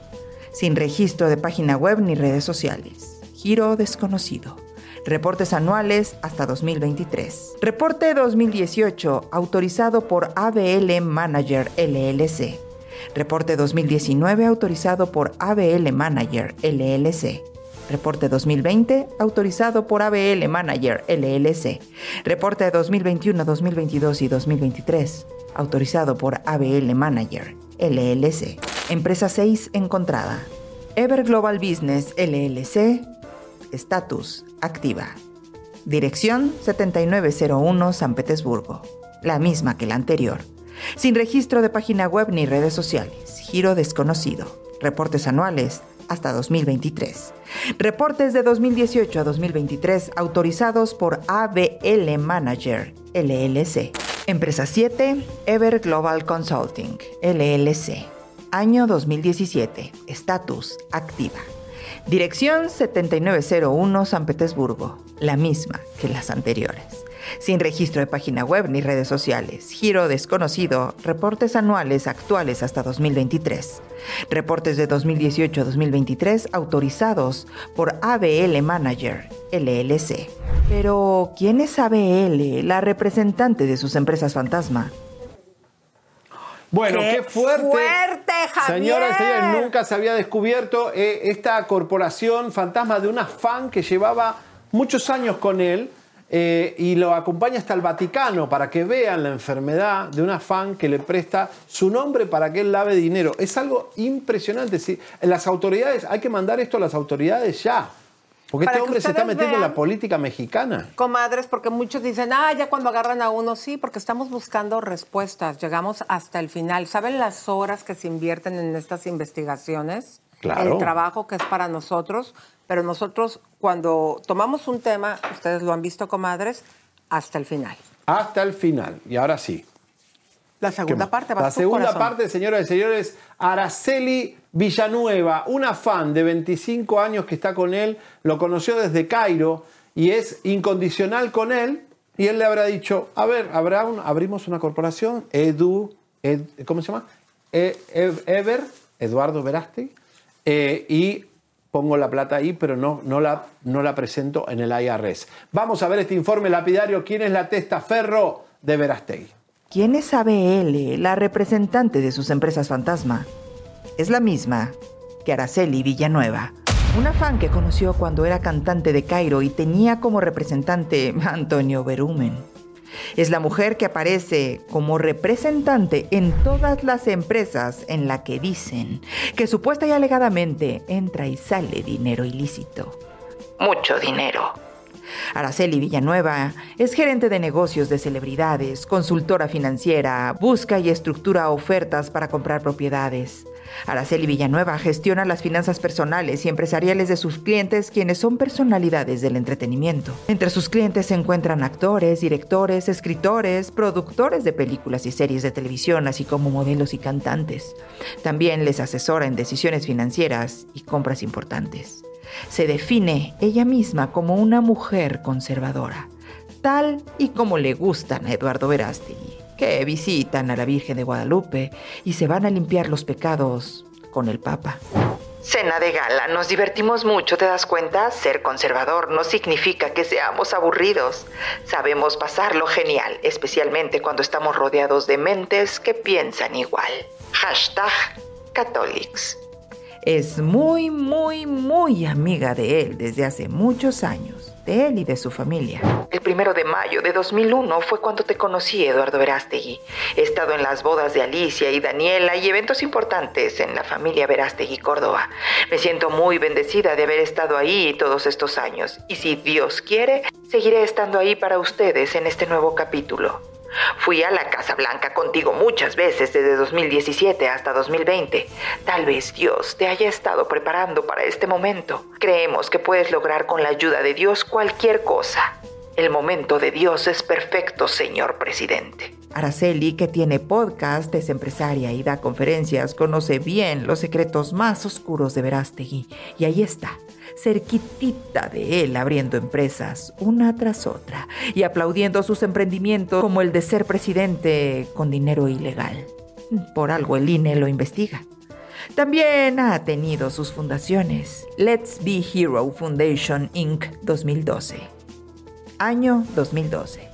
Sin registro de página web ni redes sociales. Giro desconocido. Reportes anuales hasta 2023. Reporte 2018 autorizado por ABL Manager LLC. Reporte 2019 autorizado por ABL Manager LLC. Reporte 2020 autorizado por ABL Manager LLC. Reporte 2021, 2022 y 2023 autorizado por ABL Manager LLC. Empresa 6 encontrada. Ever Global Business LLC, estatus activa. Dirección 7901 San Petersburgo, la misma que la anterior. Sin registro de página web ni redes sociales. Giro desconocido. Reportes anuales hasta 2023. Reportes de 2018 a 2023 autorizados por ABL Manager LLC. Empresa 7, Ever Global Consulting LLC. Año 2017. Estatus activa. Dirección 7901 San Petersburgo, la misma que las anteriores. Sin registro de página web ni redes sociales. Giro desconocido. Reportes anuales actuales hasta 2023. Reportes de 2018 a 2023 autorizados por ABL Manager LLC. Pero, ¿quién es ABL, la representante de sus empresas fantasma? Bueno, qué, fuerte. fuerte, Javier! Señoras y señores, nunca se había descubierto eh, esta corporación fantasma de una fan que llevaba muchos años con él eh, y lo acompaña hasta el Vaticano para que vean la enfermedad de una fan que le presta su nombre para que él lave dinero. Es algo impresionante. Sí, las autoridades, hay que mandar esto a las autoridades ya. Porque Para este hombre se está metiendo en la política mexicana. Comadres, porque muchos dicen, ah, ya cuando agarran a uno, sí, porque estamos buscando respuestas, llegamos hasta el final. ¿Saben las horas que se invierten en estas investigaciones? Claro. El trabajo que es para nosotros, pero nosotros cuando tomamos un tema, ustedes lo han visto, comadres, hasta el final. Hasta el final. Y ahora sí. La segunda parte, vas La tú, segunda corazón. parte, señoras y señores, Araceli Villanueva, una fan de 25 años que está con él, lo conoció desde Cairo y es incondicional con él. Y él le habrá dicho, a ver, habrá un- abrimos una corporación, Edu, Ed- ¿cómo se llama? E- Ev- Ever, Eduardo Verástegui, eh, y pongo la plata ahí, pero no, no, la, no la presento en el IRS. Vamos a ver este informe lapidario. ¿Quién es la testaferro de Verástegui? ¿Quién es ABL, la representante de sus empresas fantasma? Es la misma que Araceli Villanueva, una fan que conoció cuando era cantante de Cairo y tenía como representante a Antonio Berumen. Es la mujer que aparece como representante en todas las empresas en la que dicen que supuesta y alegadamente entra y sale dinero ilícito. Mucho dinero. Araceli Villanueva es gerente de negocios de celebridades, consultora financiera, busca y estructura ofertas para comprar propiedades. Araceli Villanueva gestiona las finanzas personales y empresariales de sus clientes, quienes son personalidades del entretenimiento. Entre sus clientes se encuentran actores, directores, escritores, productores de películas y series de televisión, así como modelos y cantantes. También les asesora en decisiones financieras y compras importantes. Se define ella misma como una mujer conservadora, tal y como le gustan a Eduardo Verástegui, que visitan a la Virgen de Guadalupe y se van a limpiar los pecados con el Papa. Cena de gala, nos divertimos mucho, ¿te das cuenta? Ser conservador no significa que seamos aburridos. Sabemos pasarlo genial, especialmente cuando estamos rodeados de mentes que piensan igual. Hashtag Catholics. Es muy, muy, muy amiga de él desde hace muchos años, él y de su familia. El primero de mayo de 2001 fue cuando te conocí, Eduardo Verástegui. He estado en las bodas de Alicia y Daniela y eventos importantes en la familia Verástegui Córdoba. Me siento muy bendecida de haber estado ahí todos estos años y si Dios quiere, seguiré estando ahí para ustedes en este nuevo capítulo. Fui a la Casa Blanca contigo muchas veces desde 2017 hasta 2020. Tal vez Dios te haya estado preparando para este momento. Creemos que puedes lograr con la ayuda de Dios cualquier cosa. El momento de Dios es perfecto, señor presidente. Araceli, que tiene podcast, es empresaria y da conferencias, conoce bien los secretos más oscuros de Verástegui. Y ahí está, cerquitita de él, abriendo empresas una tras otra y aplaudiendo sus emprendimientos como el de ser presidente con dinero ilegal. Por algo el INE lo investiga. También ha tenido sus fundaciones. Let's Be Hero Foundation Inc. 2012. Año 2012.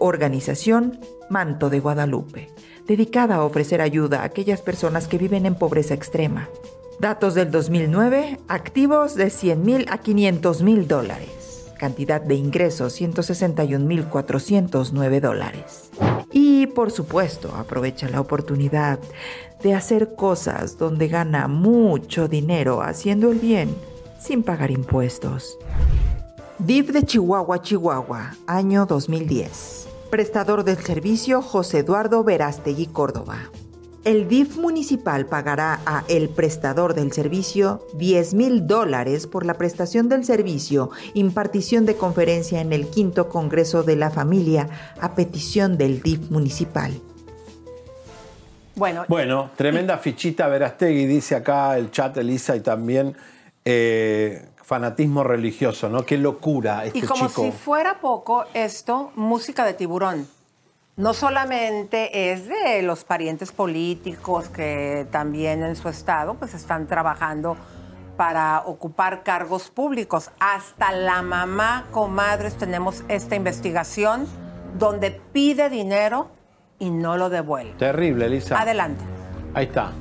Organización Manto de Guadalupe, dedicada a ofrecer ayuda a aquellas personas que viven en pobreza extrema. Datos del 2009, activos de 100 mil a 500 mil dólares. Cantidad de ingresos 161 mil 409 dólares. Y por supuesto, aprovecha la oportunidad de hacer cosas donde gana mucho dinero haciendo el bien sin pagar impuestos. DIF de Chihuahua, Chihuahua, año 2010. Prestador del servicio José Eduardo Verástegui Córdoba. El DIF municipal pagará a el prestador del servicio 10 mil dólares por la prestación del servicio impartición de conferencia en el quinto Congreso de la Familia a petición del DIF municipal. Bueno, Bueno, tremenda fichita Verastegui, dice acá el chat Elisa y también eh, fanatismo religioso, ¿no? Qué locura este y como chico. si fuera poco esto, música de tiburón. No solamente es de los parientes políticos que también en su estado pues están trabajando para ocupar cargos públicos. Hasta la mamá, comadres, tenemos esta investigación donde pide dinero y no lo devuelve. Terrible, Elisa. Adelante. Ahí está.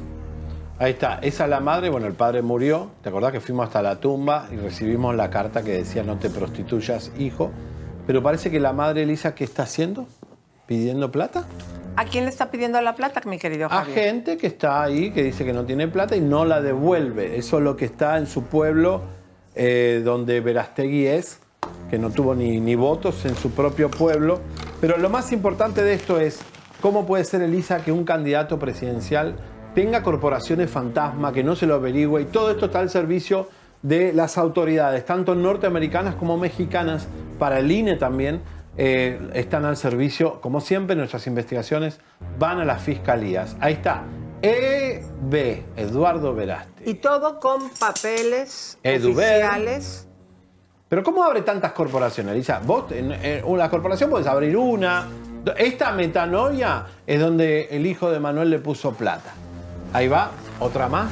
Ahí está. Esa es la madre. Bueno, el padre murió. ¿Te acordás que fuimos hasta la tumba y recibimos la carta que decía no te prostituyas, hijo? Pero parece que la madre Elisa, ¿qué está haciendo? ¿Pidiendo plata? ¿A quién le está pidiendo la plata, mi querido A Javier? gente que está ahí, que dice que no tiene plata y no la devuelve. Eso es lo que está en su pueblo, eh, donde Verastegui es, que no tuvo ni, ni votos en su propio pueblo. Pero lo más importante de esto es cómo puede ser, Elisa, que un candidato presidencial tenga corporaciones fantasma, que no se lo averigüe, y todo esto está al servicio de las autoridades, tanto norteamericanas como mexicanas, para el INE también, eh, están al servicio. Como siempre, nuestras investigaciones van a las fiscalías. Ahí está. EB, Eduardo Veraste. Y todo con papeles Eduver. oficiales. Pero ¿cómo abre tantas corporaciones, Elisa? Vos, en, en una corporación puedes abrir una. Esta metanoia es donde el hijo de Manuel le puso plata. Ahí va, otra más.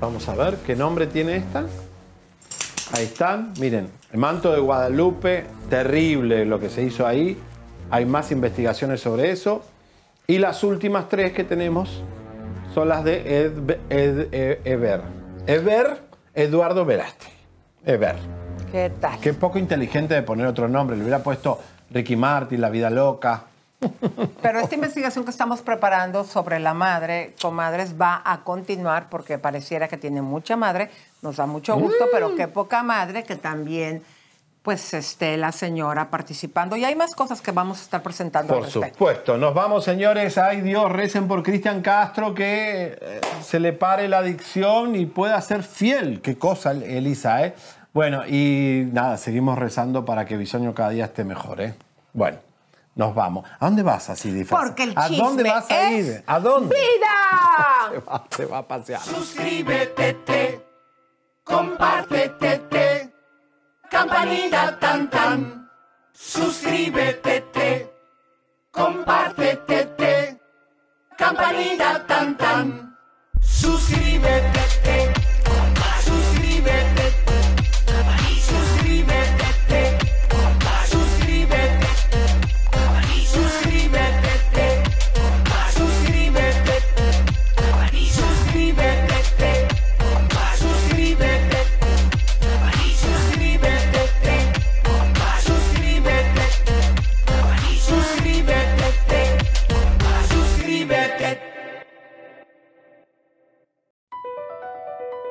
Vamos a ver qué nombre tiene esta. Ahí están, miren, el manto de Guadalupe, terrible lo que se hizo ahí. Hay más investigaciones sobre eso. Y las últimas tres que tenemos son las de Ed- Ed- Ed- Eber. Eber Eduardo Veraste. Eber. ¿Qué tal? Qué poco inteligente de poner otro nombre. Le hubiera puesto Ricky Martin, La Vida Loca. Pero esta investigación que estamos preparando sobre la madre, comadres, va a continuar porque pareciera que tiene mucha madre. Nos da mucho gusto, pero qué poca madre que también pues esté la señora participando. Y hay más cosas que vamos a estar presentando al Por respecto. supuesto. Nos vamos, señores. Ay, Dios, recen por Cristian Castro que eh, se le pare la adicción y pueda ser fiel. Qué cosa, Elisa, ¿eh? Bueno, y nada, seguimos rezando para que Bisoño cada día esté mejor, ¿eh? Bueno, nos vamos. ¿A dónde vas así disfrazado? Porque el ¿A dónde vas a es ir? ¿A dónde? ¡Vida! *laughs* Se va, se va a pasear. Suscríbete, te, compártete, te, campanita tan tan. Suscríbete, te, compártete, te, campanita tan tan. Suscríbete, te, suscríbete,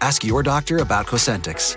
Ask your doctor about Cosentix.